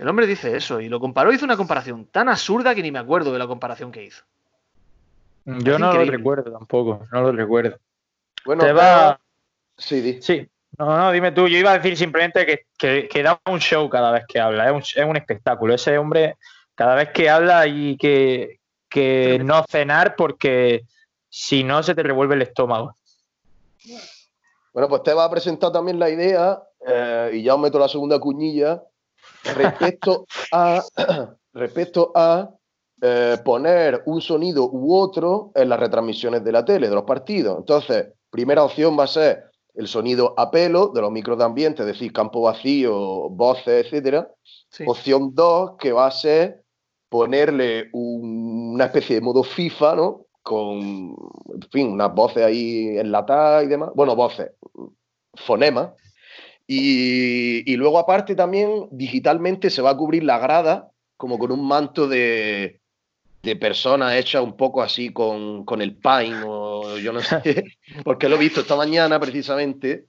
El hombre dice eso y lo comparó, hizo una comparación tan absurda que ni me acuerdo de la comparación que hizo. Yo no lo recuerdo tampoco, no lo recuerdo. Bueno, Te va... Sí, sí. No, no, dime tú. Yo iba a decir simplemente que, que, da un show cada vez que habla. Es un, espectáculo. Ese hombre, cada vez que habla, y que, que no cenar porque si no se te revuelve el estómago. Bueno, pues te va a presentar también la idea, eh, y ya os meto la segunda cuñilla, respecto a, respecto a eh, poner un sonido u otro en las retransmisiones de la tele, de los partidos. Entonces, primera opción va a ser el sonido a pelo de los micros de ambiente, es decir, campo vacío, voces, etcétera. Opción 2, que va a ser ponerle una especie de modo FIFA, ¿no? Con, en fin, unas voces ahí enlatadas y demás. Bueno, voces, fonemas. Y, y, luego, aparte, también digitalmente se va a cubrir la grada como con un manto de, de personas hechas un poco así con, con el Pine o yo no sé, porque lo he visto esta mañana precisamente.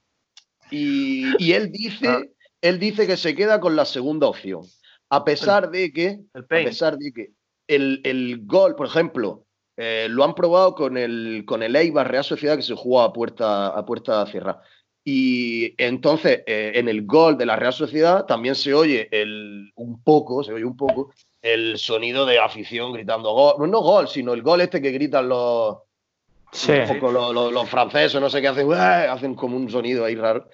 Y, y él dice, ah. él dice que se queda con la segunda opción. A pesar de que, a pesar de que el, el gol, por ejemplo, eh, lo han probado con el, con el Eibar Real Sociedad que se jugó a puerta, a puerta cerrada. Y entonces, eh, en el gol de la Real Sociedad también se oye el, un poco, se oye un poco el sonido de afición gritando gol. No, gol, sino el gol este que gritan los, sí. los, los, franceses, no sé qué hacen, hacen como un sonido ahí raro.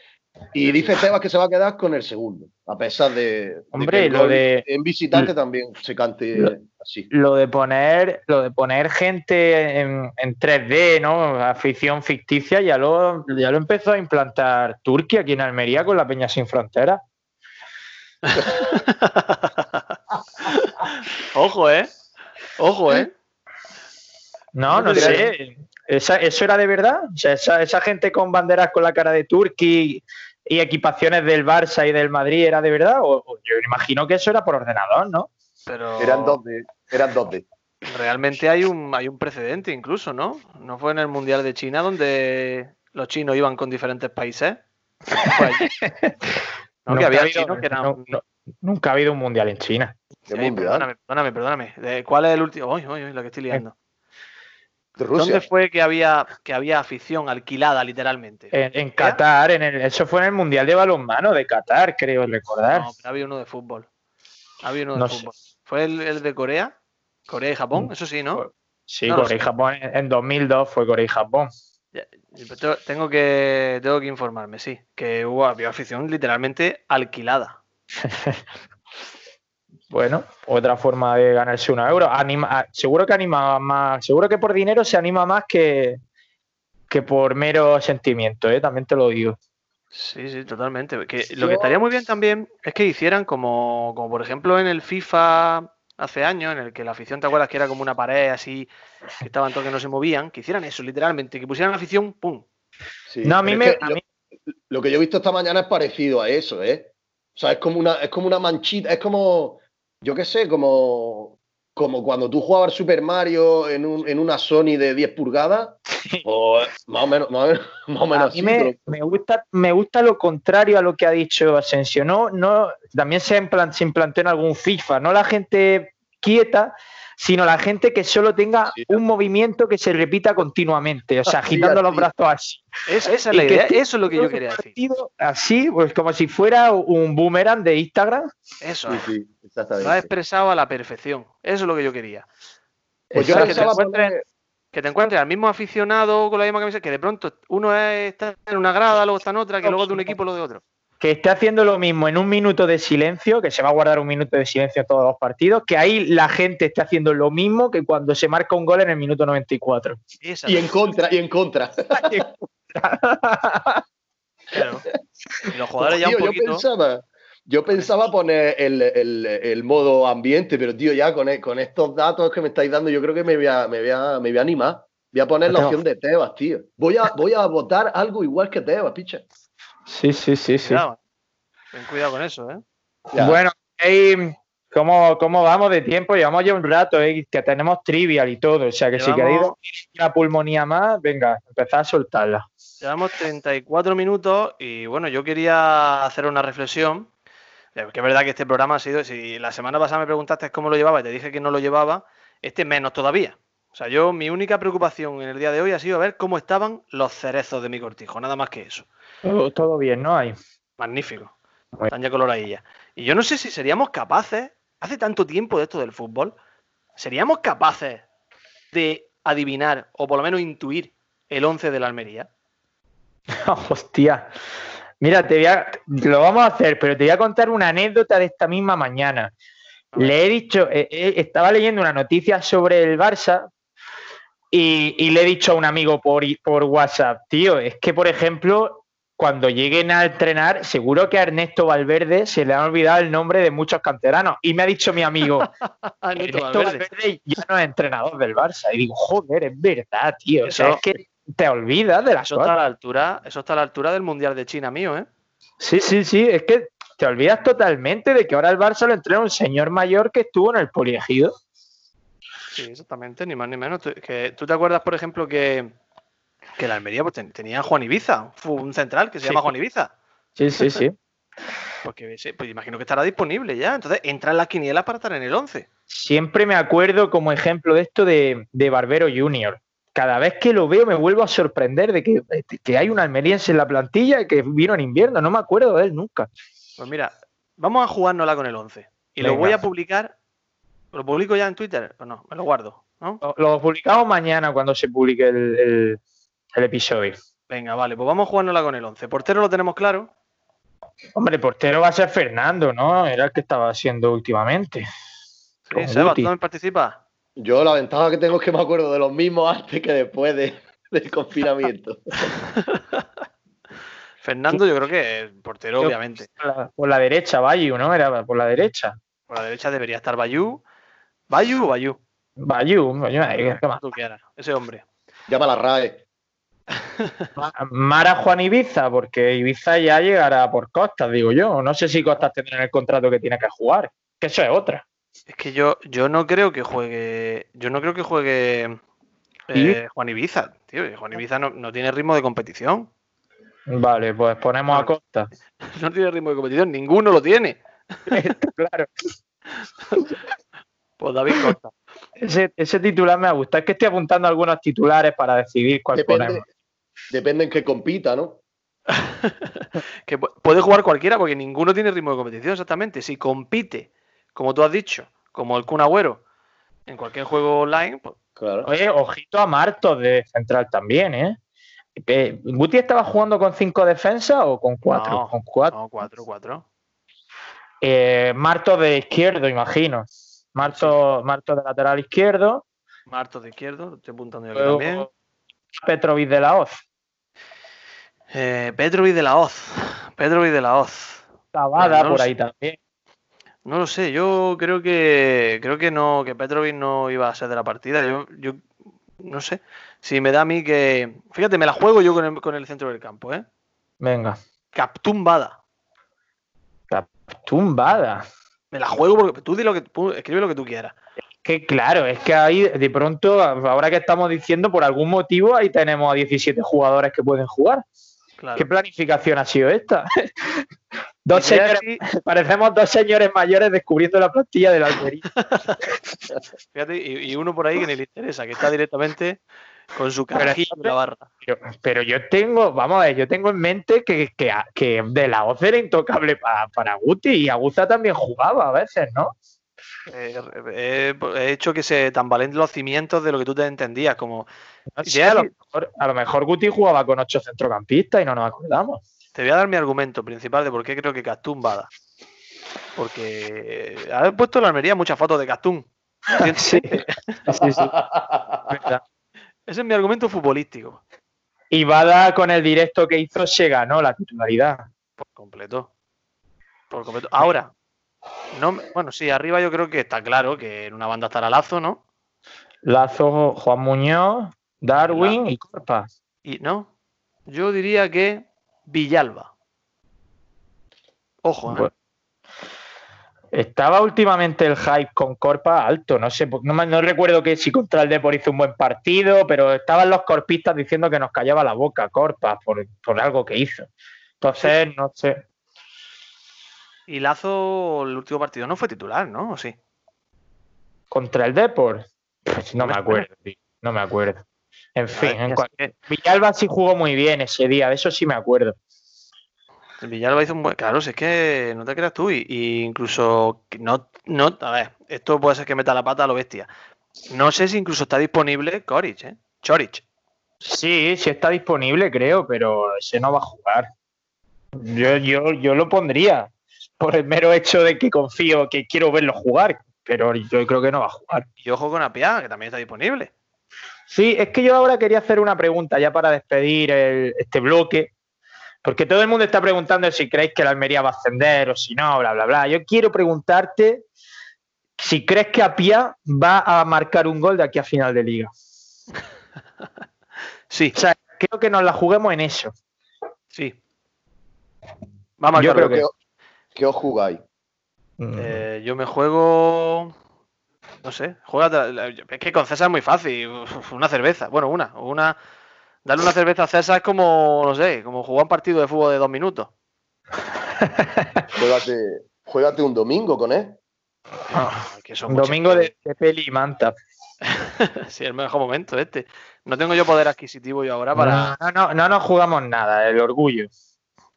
Y dice Tebas que se va a quedar con el segundo, a pesar de, Hombre, lo de en visitante también se cante así. Lo de poner, lo de poner gente en, 3D, ¿no? Afición ficticia, ya lo, ya lo empezó a implantar Turquía aquí en Almería con la Peña Sin Fronteras. Ojo, ¿eh? Ojo, ¿eh? No, no, sé. ¿Eso era de verdad? O sea, esa, gente con banderas con la cara de Turquía y equipaciones del Barça y del Madrid era de verdad? O, yo imagino que eso era por ordenador, ¿no? Pero... Eran dos de, eran dos de. Realmente hay un, hay un precedente incluso, ¿no? ¿No fue en el Mundial de China donde los chinos iban con diferentes países? no, que había chinos que eran... nunca ha habido un Mundial en China. perdóname, perdóname, perdóname. ¿Cuál es el último? Uy, uy, la que estoy liando. ¿Dónde fue que había, que había afición alquilada, literalmente? En, Qatar, en el, eso fue en el Mundial de Balonmano de Qatar, creo recordar. No, pero había uno de fútbol. Había uno de fútbol. ¿Fue el, de Corea? ¿Corea y Japón? Mm. Eso sí, ¿no? Sí, Corea y Japón. En 2002 fue Corea y Japón. Tengo que, tengo que informarme, sí. Que hubo, había afición literalmente alquilada. Bueno, otra forma de ganarse un euro. Anima, ah, seguro que anima más, seguro que por dinero se anima más que, que por mero sentimiento, ¿eh? también te lo digo. Sí, sí, totalmente. Que lo que estaría muy bien también es que hicieran como, como por ejemplo en el FIFA hace años, en el que la afición, ¿te acuerdas que era como una pared así, que estaban todos que no se movían? Que hicieran eso, literalmente, que pusieran la afición, ¡pum! no, a mí me. lo, que yo he visto esta mañana es parecido a eso, ¿eh? O sea, es como una, es como una manchita, es como yo qué sé, como, como cuando tú jugabas Super Mario en, un, en una Sony de 10 pulgadas, o más o menos, más o menos, a me, me, gusta, me gusta lo contrario a lo que ha dicho Asensio. No, no, también se, se implantó en algún FIFA, no la gente quieta, sino la gente que solo tenga un movimiento que se repita continuamente, o sea, agitando los brazos así. esa es la idea, eso es lo que yo quería decir. Así, pues como si fuera un boomerang de Instagram. Eso, lo ha expresado a la perfección, eso es lo que yo quería. Pues yo que, te encuentres, que te encuentres al mismo aficionado con la misma camisa, que de pronto uno está en una grada, luego está en otra, que luego de un equipo, lo de otro que esté haciendo lo mismo en un minuto de silencio, que se va a guardar un minuto de silencio en todos los partidos, que ahí la gente esté haciendo lo mismo que cuando se marca un gol en el minuto 94. y en contra, y en contra. Y los jugadores ya un poquito... Yo pensaba, yo pensaba poner el, modo ambiente, pero tío, ya con, con, estos datos que me estáis dando, yo creo que me voy a, me voy a, me voy a animar. Voy a poner la opción de Tebas, tío. Voy a, voy a votar algo igual que Tebas, picha. Sí, sí, sí, sí. Ten cuidado con eso, ¿eh? Bueno, ¿Cómo, ¿Cómo vamos de tiempo? Llevamos ya un rato, ¿eh? que tenemos trivial y todo. O sea que si queréis una pulmonía más, venga, empezad a soltarla. Llevamos 34 minutos y bueno, yo quería hacer una reflexión. Eh, que es verdad que este programa ha sido, si la semana pasada me preguntaste cómo lo llevaba y te dije que no lo llevaba, este menos todavía. O sea, yo mi única preocupación en el día de hoy ha sido ver cómo estaban los cerezos de mi cortijo, nada más que eso. Todo, bien, ¿no? Hay. Magnífico. Están ya coloradillas. Y yo no sé si seríamos capaces, hace tanto tiempo de esto del fútbol, seríamos capaces de adivinar o por lo menos intuir el 11 de la Almería. Hostia. Mira, te voy a, lo vamos a hacer, pero te voy a contar una anécdota de esta misma mañana. Le he dicho, eh, eh, estaba leyendo una noticia sobre el Barça y, le he dicho a un amigo por, por WhatsApp, tío, es que por ejemplo, cuando lleguen a entrenar, seguro que a Ernesto Valverde se le ha olvidado el nombre de muchos canteranos. Y me ha dicho mi amigo, Ernesto Valverde. ya no es entrenador del Barça. Y digo, joder, es verdad, tío. o sea, es que te olvidas de las eso Está a la altura, eso está a la altura del Mundial de China mío, ¿eh? Sí, sí, sí. Es que te olvidas totalmente de que ahora el Barça lo entrena un señor mayor que estuvo en el poliegido. Sí, exactamente, ni más ni menos. ¿Tú, que, ¿tú te acuerdas, por ejemplo, que, que la Almería pues, tenía a Juan Ibiza, un central que se llama Juan Ibiza? Sí, sí, sí. Porque pues, imagino que estará disponible ya. Entonces, entra en las quinielas para estar en el 11. Siempre me acuerdo como ejemplo de esto de, de Barbero Junior cada vez que lo veo me vuelvo a sorprender de que, que, hay un almeriense en la plantilla y que vino en invierno. No me acuerdo de él nunca. Pues mira, vamos a jugárnosla con el 11. Y lo voy a publicar. ¿Lo publico ya en Twitter? O no, me lo guardo. ¿no? Lo, publicamos mañana cuando se publique el, episodio. Venga, vale, pues vamos a jugárnosla con el 11. ¿Portero lo tenemos claro? Hombre, portero va a ser Fernando, ¿no? Era el que estaba haciendo últimamente. Sí, Sebas, ¿tú también participas? Yo la ventaja que tengo es que me acuerdo de los mismos antes que después del confinamiento. Fernando, yo creo que portero, obviamente. Por la, derecha, Bayu, ¿no? Era por la derecha. Por la derecha debería estar Bayu. ¿Bayu o Bayu? Bayu, tú quieras, ese hombre. Llama a la RAE. Mara Juan Ibiza, porque Ibiza ya llegará por Costas, digo yo. No sé si Costas tendrá el contrato que tiene que jugar, que eso es otra. Es que yo, yo no creo que juegue. Yo no creo que juegue eh, Juan Ibiza, tío. Juan Ibiza no, tiene ritmo de competición. Vale, pues ponemos a Costa. No tiene ritmo de competición, ninguno lo tiene. claro. pues David Costa. Ese, titular me gusta. Es que estoy apuntando algunos titulares para decidir cuál depende, ponemos. Depende en que compita, ¿no? que puede jugar cualquiera porque ninguno tiene ritmo de competición, exactamente. Si compite como tú has dicho, como el Kun Agüero, en cualquier juego online. Pues... Claro. Oye, ojito a Martos de central también, ¿eh? eh ¿Guti estaba jugando con cinco defensas o con cuatro? No, con cuatro. No, cuatro, cuatro. Eh, Marto de izquierdo, imagino. Marto, Marto de lateral izquierdo. Marto de izquierdo, estoy apuntando yo aquí también. Petrovic de la Hoz. Eh, Petrovic de la Hoz. Petrovic de la Hoz. Tabada por ahí también. No lo sé, yo creo que creo que no, que Petrovic no iba a ser de la partida. Yo, yo no sé. Si me da a mí que. Fíjate, me la juego yo con el, centro del campo, ¿eh? Venga. Captumbada. Captumbada. Me la juego porque tú di lo que escribe lo que tú quieras. Que claro, es que ahí de pronto, ahora que estamos diciendo, por algún motivo, ahí tenemos a 17 jugadores que pueden jugar. ¿Qué planificación ha sido esta? dos señores, parecemos dos señores mayores descubriendo la plantilla de la Almería. Fíjate, y, uno por ahí que ni le interesa, que está directamente con su carajillo en la barra. Pero, yo tengo, vamos a ver, yo tengo en mente que, que, de la OCE era intocable para, para Guti y Aguza también jugaba a veces, ¿no? Eh, he hecho que se tambalen los cimientos de lo que tú te entendías, como... a, lo mejor, Guti jugaba con ocho centrocampistas y no nos acordamos. Te voy a dar mi argumento principal de por qué creo que Castún va Porque ha puesto en la Almería muchas fotos de Castún. sí, sí, sí. Ese es mi argumento futbolístico. Y Bada con el directo que hizo se ganó la titularidad. Por completo. Por completo. Ahora, no, bueno, sí, arriba yo creo que está claro que en una banda estará Lazo, ¿no? Lazo, Juan Muñoz, Darwin y Corpa. Y no, yo diría que Villalba. Ojo, ¿eh? Estaba últimamente el hype con Corpa alto, no sé, no, no recuerdo que si contra el Depor hizo un buen partido, pero estaban los corpistas diciendo que nos callaba la boca Corpa por, por algo que hizo. Entonces, no sé. Y Lazo, el último partido, no fue titular, ¿no? ¿O sí? ¿Contra el Depor? Pues no me acuerdo, tío, no me acuerdo. En fin, en Villalba sí jugó muy bien ese día, de eso sí me acuerdo. Villalba hizo un buen. Claro, si es que no te creas tú. Y, y incluso. No, no, a ver, esto puede ser que meta la pata a lo bestia. No sé si incluso está disponible Coric, ¿eh? Choric. Sí, sí está disponible, creo, pero ese no va a jugar. Yo, yo, yo lo pondría por el mero hecho de que confío, que quiero verlo jugar, pero yo creo que no va a jugar. Y ojo con Apia, que también está disponible. Sí, es que yo ahora quería hacer una pregunta ya para despedir el- este bloque, porque todo el mundo está preguntando si creéis que la Almería va a ascender o si no, bla, bla, bla. Yo quiero preguntarte si crees que Apia va a marcar un gol de aquí a final de liga. Sí, O sea, creo que nos la juguemos en eso. sí. Vamos Yo creo ¿Qué, que- qué os jugáis? Mm. Eh, yo me juego. No sé, juega. Es que con César es muy fácil. Una cerveza. Bueno, una. Una. Darle una cerveza a César es como, no sé, como jugar un partido de fútbol de dos minutos. Juégate, juégate un domingo con él. Ah, Que son un muchas- domingo de, de peli y manta. Sí, el mejor momento este. No tengo yo poder adquisitivo yo ahora para No, no, no nos jugamos nada, el orgullo.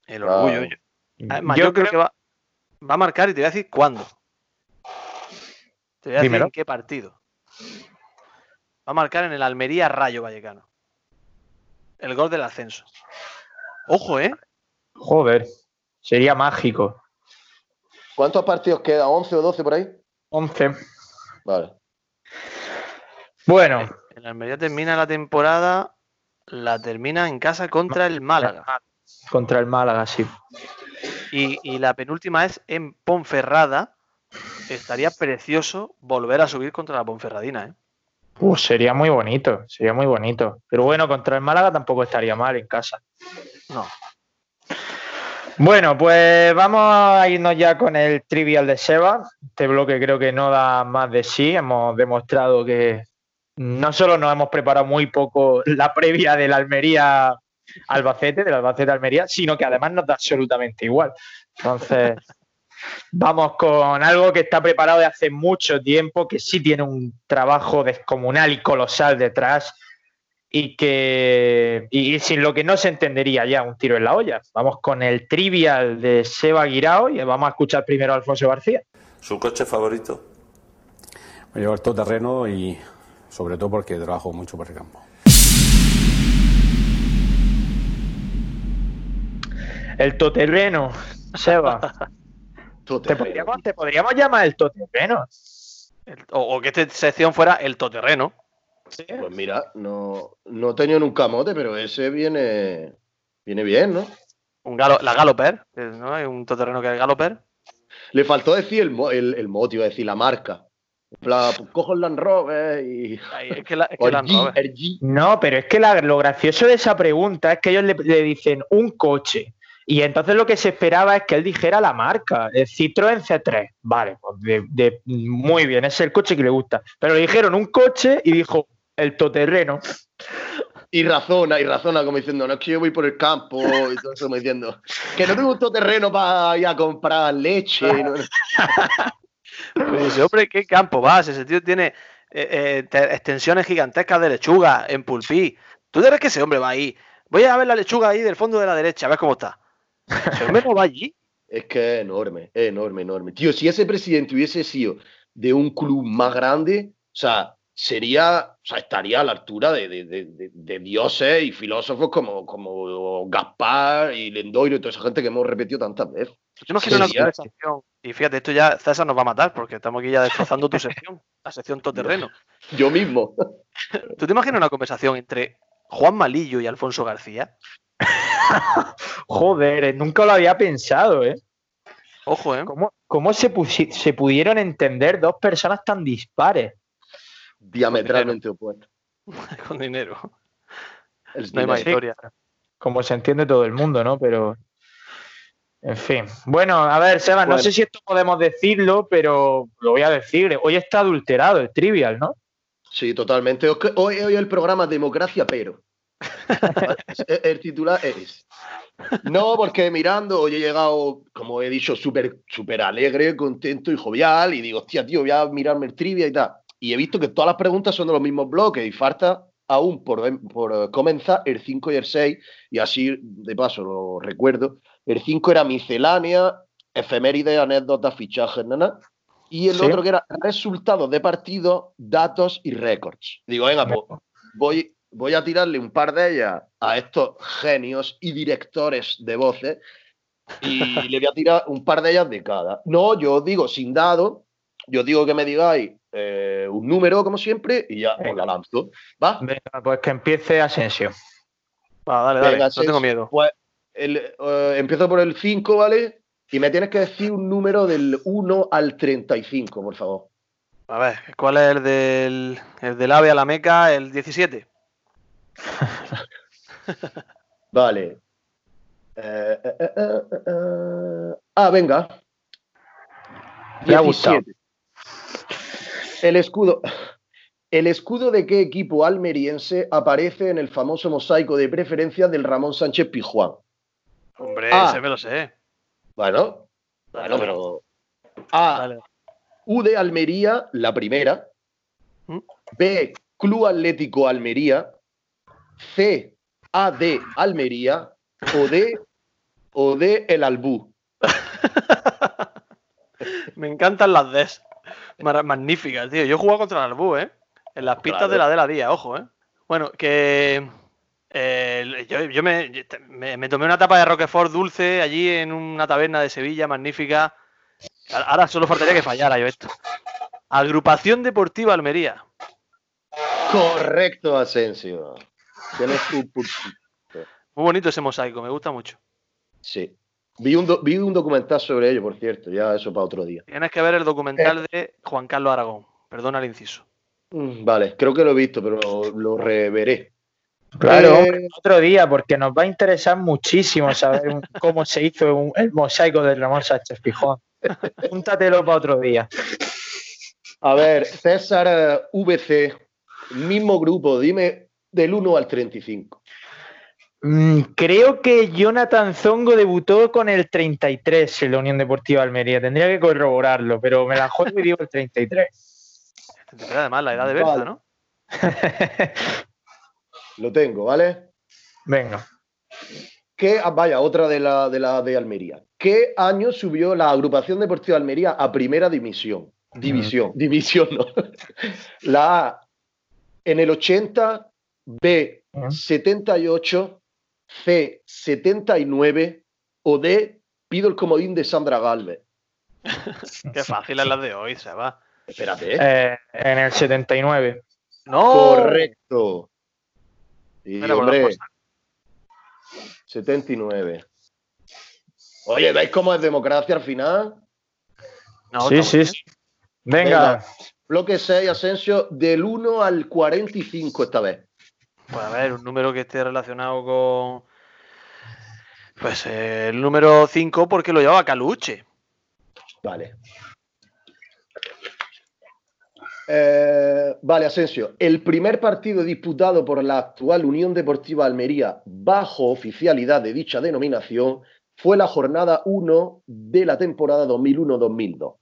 el orgullo. Ah. Yo, además, yo creo que va, va a marcar y te voy a decir cuándo. Te voy a decir Dímelo. en qué partido. Va a marcar en el Almería Rayo Vallecano. El gol del ascenso. Ojo, ¿eh? Joder, sería mágico. ¿Cuántos partidos quedan? ¿11 o 12 por ahí? 11. Vale. Bueno, El Almería termina la temporada, la termina en casa contra el Málaga. contra el Málaga, sí. Y, y la penúltima es en Ponferrada. Estaría precioso volver a subir contra la Ponferradina, ¿eh? Uh, sería muy bonito, sería muy bonito. Pero bueno, contra el Málaga tampoco estaría mal en casa. No. Bueno, pues vamos a irnos ya con el trivial de Seba. Este bloque creo que no da más de sí. Hemos demostrado que no solo nos hemos preparado muy poco la previa del Almería Albacete, del Albacete Almería, sino que además nos da absolutamente igual. Entonces, vamos con algo que está preparado de hace mucho tiempo, que sí tiene un trabajo descomunal y colosal detrás y que y sin lo que no se entendería ya un tiro en la olla. Vamos con el trivial de Seba Guirao y vamos a escuchar primero a Alfonso García. ¿Su coche favorito? Me llevo el todoterreno y sobre todo porque trabajo mucho por el campo. El toterreno, Seba. Todo ¿Te terreno. podríamos, te podríamos llamar el toterreno. El- o, o que esta sección fuera el toterreno. Pues mira, no, no he tenido nunca mote, pero ese viene, viene bien, ¿no? Un galo, la Galoper, ¿no? Hay un toterreno que es Galoper. Le faltó decir el, el, el mote, iba a decir la marca. En plan, pues cojo el Land Rover y. Ay, Es que la, es que Land Rover. No, pero es que la- lo gracioso de esa pregunta es que ellos le, le dicen un coche. Y entonces lo que se esperaba es que él dijera la marca, el Citroën C3. Vale, pues de- de- muy bien, ese es el coche que le gusta. Pero le dijeron un coche y dijo el toterreno. Y razona, y razona, como diciendo, no es que yo voy por el campo y todo eso, como diciendo, que no tengo un terreno para ir a comprar leche. no- Pero dice, hombre, ¿qué campo vas? Ese tío tiene eh, eh, te- extensiones gigantescas de lechuga en pulpí. ¿Tú crees que ese hombre va ahí? Voy a ver la lechuga ahí del fondo de la derecha, a ver cómo está. No va allí. Es que es enorme, es enorme, enorme. Tío, si ese presidente hubiese sido de un club más grande, o sea, sería, o sea, estaría a la altura de, de- de- de- dioses y filósofos como, como Gaspar y Lendoiro y toda esa gente que hemos repetido tantas veces. ¿Tú te imaginas una Sería- conversación? Y fíjate, esto ya César nos va a matar porque estamos aquí ya destrozando tu sección, la sección toterreno. Yo mismo. ¿Tú te imaginas una conversación entre Juan Malillo y Alfonso García? Joder, eh, nunca lo había pensado, ¿eh? Ojo, ¿eh? ¿Cómo, cómo se, pudieron entender dos personas tan dispares? Diametralmente opuesto. Con dinero. El No hay más dinero. historia. Como se entiende todo el mundo, ¿no? Pero En fin. Bueno, a ver, Seba, no sé si esto podemos decirlo, pero lo voy a decir. Hoy está adulterado el trivial, ¿no? Sí, totalmente. Hoy, hoy el programa Democracia, pero. el, el titular es. No, porque mirando, hoy he llegado, como he dicho, súper súper alegre, contento y jovial. Y digo, hostia, tío, voy a mirarme el trivia y tal. Y he visto que todas las preguntas son de los mismos bloques y falta aún por, por eh, comenzar el 5 y el 6. Y así, de paso, lo recuerdo. El 5 era miscelánea, efemérides, anécdotas, fichajes, nana. Y el Sí. otro que era resultados de partidos, datos y récords. Digo, venga, pues voy, voy a tirarle un par de ellas a estos genios y directores de voces y le voy a tirar un par de ellas de cada. No, yo os digo sin dado, yo digo que me digáis eh, un número como siempre y ya os la lanzo. ¿Va? Venga, pues que empiece Asensio. Va, dale, dale. Venga, no tengo miedo. Pues el, eh, empiezo por el 5, ¿vale? Y me tienes que decir un número del 1 al 35, por favor. A ver, ¿cuál es el del, el del AVE a la Meca? El 17. Vale. Eh, eh, eh. Ah, venga. Me ha gustado. 17. El escudo. ¿El escudo de qué equipo almeriense aparece en el famoso mosaico de preferencia del Ramón Sánchez Pijuán? Hombre, Ah. ese me lo sé. Bueno, bueno, pero. A. Dale. U de Almería, la primera. ¿Mm? B. Club Atlético Almería. C. A de Almería. O D. O D. El Albú. Me encantan las Ds. Magníficas, tío. Yo he jugado contra el Albú, ¿eh? En las pistas Claro. de la de la día, ojo, ¿eh? Bueno, que. eh, yo yo me, me- me tomé una tapa de Roquefort dulce allí en una taberna de Sevilla, magnífica. Ahora solo faltaría que fallara yo esto. Agrupación Deportiva Almería. Correcto, Asensio. Tienes tu puntito. Muy bonito ese mosaico, me gusta mucho. Sí. Vi un, do- vi un documental sobre ello, por cierto. Ya eso para otro día. Tienes que ver el documental de Juan Carlos Aragón. Perdona el inciso. Mm, Vale, creo que lo he visto, pero lo, lo reveré. Claro, Eh, hombre, otro día, porque nos va a interesar muchísimo saber cómo se hizo un- el mosaico de Ramón Sánchez Pijón. Púntatelo para otro día. A ver, César eh, VC, mismo grupo, dime del 1 al 35. Mm, creo que Jonathan Zongo debutó con el 33 en la Unión Deportiva Almería. Tendría que corroborarlo, pero me la juego y digo el 33. Además, la edad de Vale. ¿no? Lo tengo, ¿vale? Venga. ¿Qué, ah, vaya, otra de la, de la de Almería. ¿Qué año subió la agrupación deportiva Almería a primera división? División, división, no. La A en el 80, B Ujú. 78, C 79 o D pido el comodín de Sandra Galvez. Qué fácil es la de hoy, se va. Espérate, ¿eh? En el 79. ¡No! Correcto. Mira, las hombre, cosas. 79. Oye, ¿veis cómo es democracia al final? No, sí, estamos- sí, sí. Venga. Bloque 6, Asensio, del 1 al 45 esta vez. Pues a ver, un número que esté relacionado con. Pues eh, el número 5, porque lo llevaba Caluche. Vale. Eh, vale, Asensio. El primer partido disputado por la actual Unión Deportiva Almería bajo oficialidad de dicha denominación fue la jornada 1 de la temporada 2001-2002.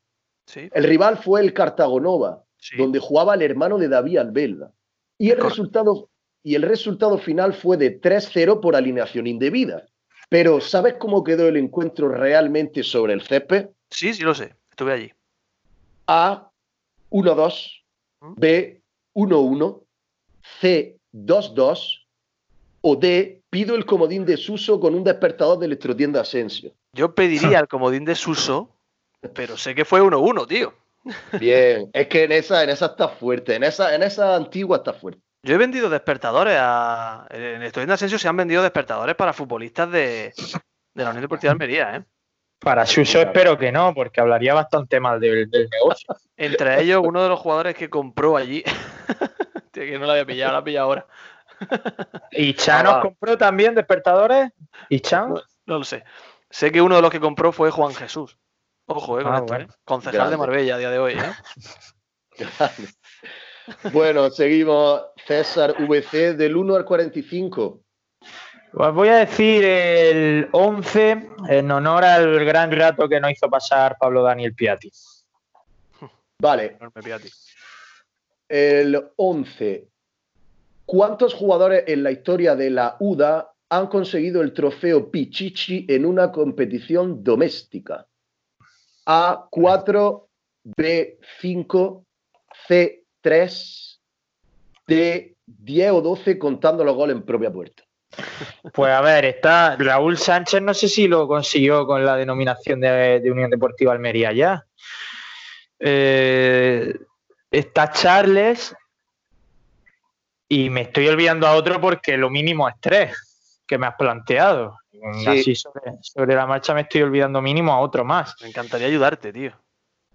Sí. El rival fue el Cartagonova, sí. donde jugaba el hermano de David Albelda. Y el, Correcto. resultado, y el resultado final fue de 3-0 por alineación indebida. Pero, ¿sabes cómo quedó el encuentro realmente sobre el césped? Sí, sí, lo sé. Estuve allí. A 1-2, ¿Mm? B 1-1, C 2-2 o D pido el comodín de Suso con un despertador de electrotienda Asensio. Yo pediría el comodín de Suso, pero sé que fue 1-1, tío. Bien, es que en esa, en esa está fuerte, en esa, en esa antigua está fuerte. Yo he vendido despertadores a. En Estudiante de Asensio se han vendido despertadores para futbolistas de, de la Unión Deportiva de Almería, ¿eh? Para Suso espero que no, porque hablaría bastante mal del, del negocio. Entre ellos, uno de los jugadores que compró allí. Tío, que no lo había pillado, lo ha pillado ahora. ¿Y Chan Ah, os va. compró también despertadores? ¿Y Chan? No, no lo sé. sé que uno de los que compró fue Juan Jesús. Ojo, eh, con Ah, esto, bueno. eh. Concejal Grande. de Marbella a día de hoy, ¿eh? bueno, seguimos. César VC del 1 al 45. Pues voy a decir el 11 en honor al gran rato que nos hizo pasar Pablo Daniel Piatti. Vale, Piatti. el 11. ¿Cuántos jugadores en la historia de la UDA han conseguido el trofeo Pichichi en una competición doméstica? A4, B5, C3, D 10 o 12 contando los goles en propia puerta. Pues a ver, está Raúl Sánchez, no sé si lo consiguió con la denominación de, de Unión Deportiva Almería ya. Eh, está Charles y me estoy olvidando a otro porque lo mínimo es tres que me has planteado. Sí. Así sobre, sobre la marcha me estoy olvidando mínimo a otro más. Me encantaría ayudarte, tío.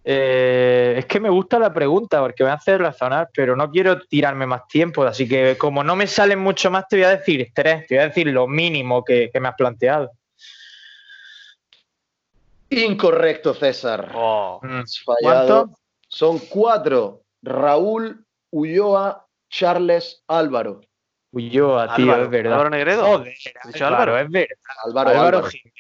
Eh, es que me gusta la pregunta porque me hace razonar, pero no quiero tirarme más tiempo. Así que como no me salen mucho más, te voy a decir tres, te voy a decir lo mínimo que, que me has planteado. Incorrecto, César. Oh, Mm, fallado. ¿Cuánto? Son cuatro. Raúl, Ulloa, Charles, Álvaro. Uy, yo a tío, Álvaro, es verdad. Álvaro Negredo. Joder, ¿Has dicho Álvaro, Álvaro? es verdad. Álvaro, Álvaro Álvaro. Jiménez,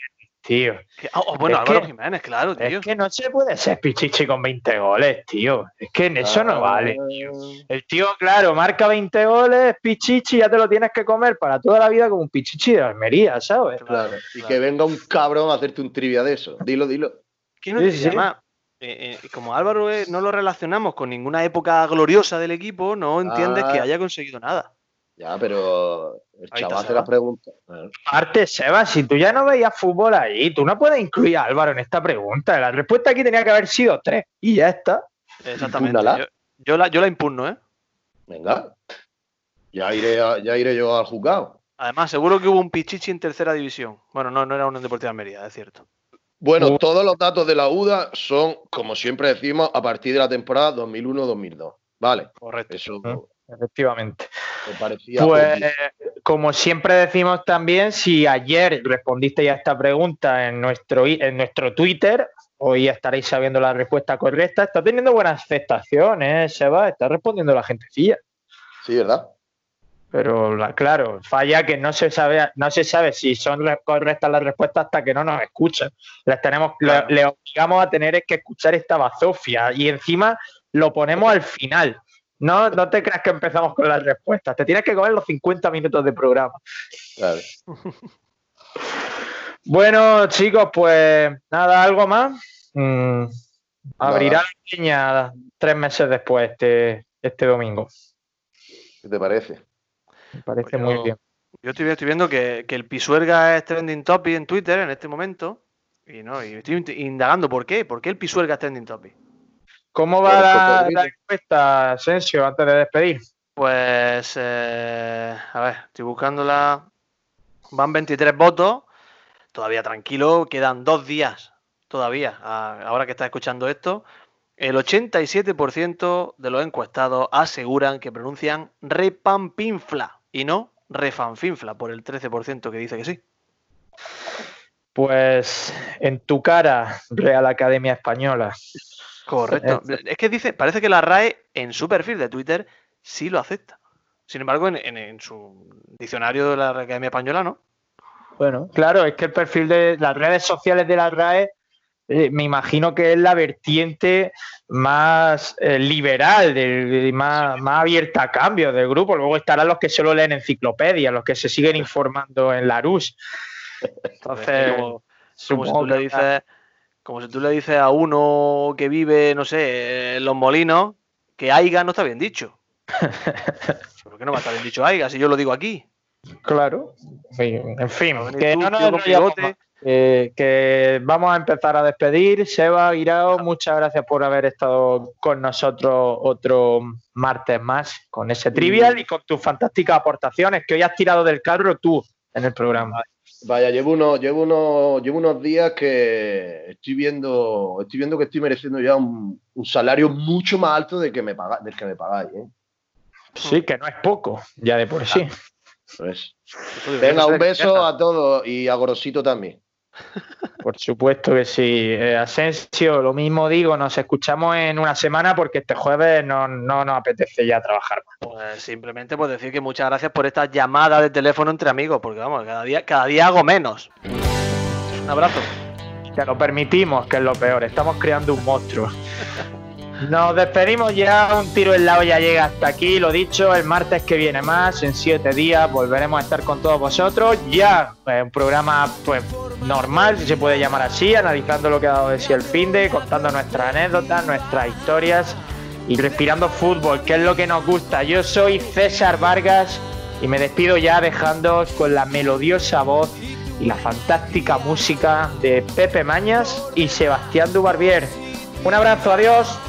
tío. Oh, oh, bueno, Es Álvaro que- Jiménez, claro, tío. Es que no se puede ser pichichi con 20 goles, tío. Es que en eso no vale. El tío, claro, marca 20 goles, pichichi, ya te lo tienes que comer para toda la vida como un pichichi de Almería, ¿sabes? Claro. Y claro. que venga un cabrón a hacerte un trivia de eso. Dilo, dilo. ¿Quién no Sí, te sí. llama? Eh, eh, como Álvaro eh, no lo relacionamos con ninguna época gloriosa del equipo, no entiendes Ah. que haya conseguido nada. Ya, pero el Ahí chaval hace la Seba. pregunta. Bueno, Aparte, Seba, si tú ya no veías fútbol ahí, tú no puedes incluir a Álvaro en esta pregunta. La respuesta aquí tenía que haber sido tres y ya está. Exactamente. Yo, yo la, yo la impugno, ¿eh? Venga. Ya iré, a- ya iré yo al juzgado. Además, seguro que hubo un Pichichi en tercera división. Bueno, no, no era un Deportivo de Almería, es cierto. Bueno, Uh. todos los datos de la UDA son, como siempre decimos, a partir de la temporada 2001-2002. Vale, Correcto. eso Ujú. Efectivamente. Pues, como siempre decimos también, si ayer respondiste ya a esta pregunta en nuestro, en nuestro Twitter, hoy estaréis sabiendo la respuesta correcta. Está teniendo buena aceptación, ¿eh, Seba? Está respondiendo la gentecilla. Sí, ¿verdad? Pero la- claro, falla que no se sabe, no se sabe si son re- correctas las respuestas hasta que no nos escuchan. Las tenemos, le- Claro. le, obligamos a tener que escuchar esta bazofia y encima lo ponemos al final. No, no te creas que empezamos con las respuestas. Te tienes que comer los 50 minutos de programa. Claro. Bueno, chicos, pues nada, algo más. Mm, abrirá la peña tres meses después, este, este domingo. ¿Qué te parece? Me parece Pues muy yo- bien. Yo estoy, estoy viendo que, que el Pisuerga es trending topic en Twitter en este momento. Y no, y estoy indagando por qué. ¿Por qué el Pisuerga es trending topic? ¿Cómo va la, encuesta, Asensio, antes de despedir? Pues, eh, a ver, estoy buscándola. Van 23 votos. Todavía tranquilo, quedan dos días todavía. a- ahora que estás escuchando esto, el 87% de los encuestados aseguran que pronuncian repampinfla y no refanfinfla por el 13% que dice que sí. Pues en tu cara, Real Academia Española. Correcto. Es que dice, parece que la RAE en su perfil de Twitter sí lo acepta. Sin embargo, en, en- en su diccionario de la Academia Española no. Bueno, claro, es que el perfil de las redes sociales de la RAE eh, me imagino que es la vertiente más eh, liberal, del- más, más abierta a cambios del grupo. Luego estarán los que solo leen enciclopedias, los que se siguen informando en la RUS. Entonces, como, como si supongo tú le dices, como si tú le dices a uno que vive, no sé, en los molinos, que Aiga no está bien dicho. ¿Por qué no va a estar bien dicho Aiga si yo lo digo aquí? Claro, en fin, que tú, no nos. Eh, que vamos a empezar a despedir. Seba, Guirao, muchas gracias por haber estado con nosotros otro martes más con ese trivial y con tus fantásticas aportaciones que hoy has tirado del carro tú en el programa. Vaya, llevo unos, llevo unos, llevo unos días que estoy viendo, estoy viendo que estoy mereciendo ya un, un salario mucho más alto del que me paga, del que me pagáis, ¿eh? Sí, que no es poco, ya de por sí. Pues, Tú deberías venga, un beso a todos y a Gorosito también. Por supuesto que sí. Eh, Asensio, lo mismo digo, nos escuchamos en una semana porque este jueves no, no nos apetece ya trabajar. Pues simplemente pues decir que muchas gracias por estas llamadas de teléfono entre amigos, porque vamos, cada día, cada día hago menos. Un abrazo. Te lo permitimos, que es lo peor. Estamos creando un monstruo. Nos despedimos ya, un tiro en la olla llega hasta aquí, lo dicho, el martes que viene más, en siete días volveremos a estar con todos vosotros, ya eh, un programa pues normal, si se puede llamar así, analizando lo que ha dado de sí el fin de, contando nuestras anécdotas, nuestras historias y respirando fútbol, que es lo que nos gusta. Yo soy César Vargas y me despido ya dejándoos con la melodiosa voz y la fantástica música de Pepe Mañas y Sebastián Dubarbier. Un abrazo, adiós.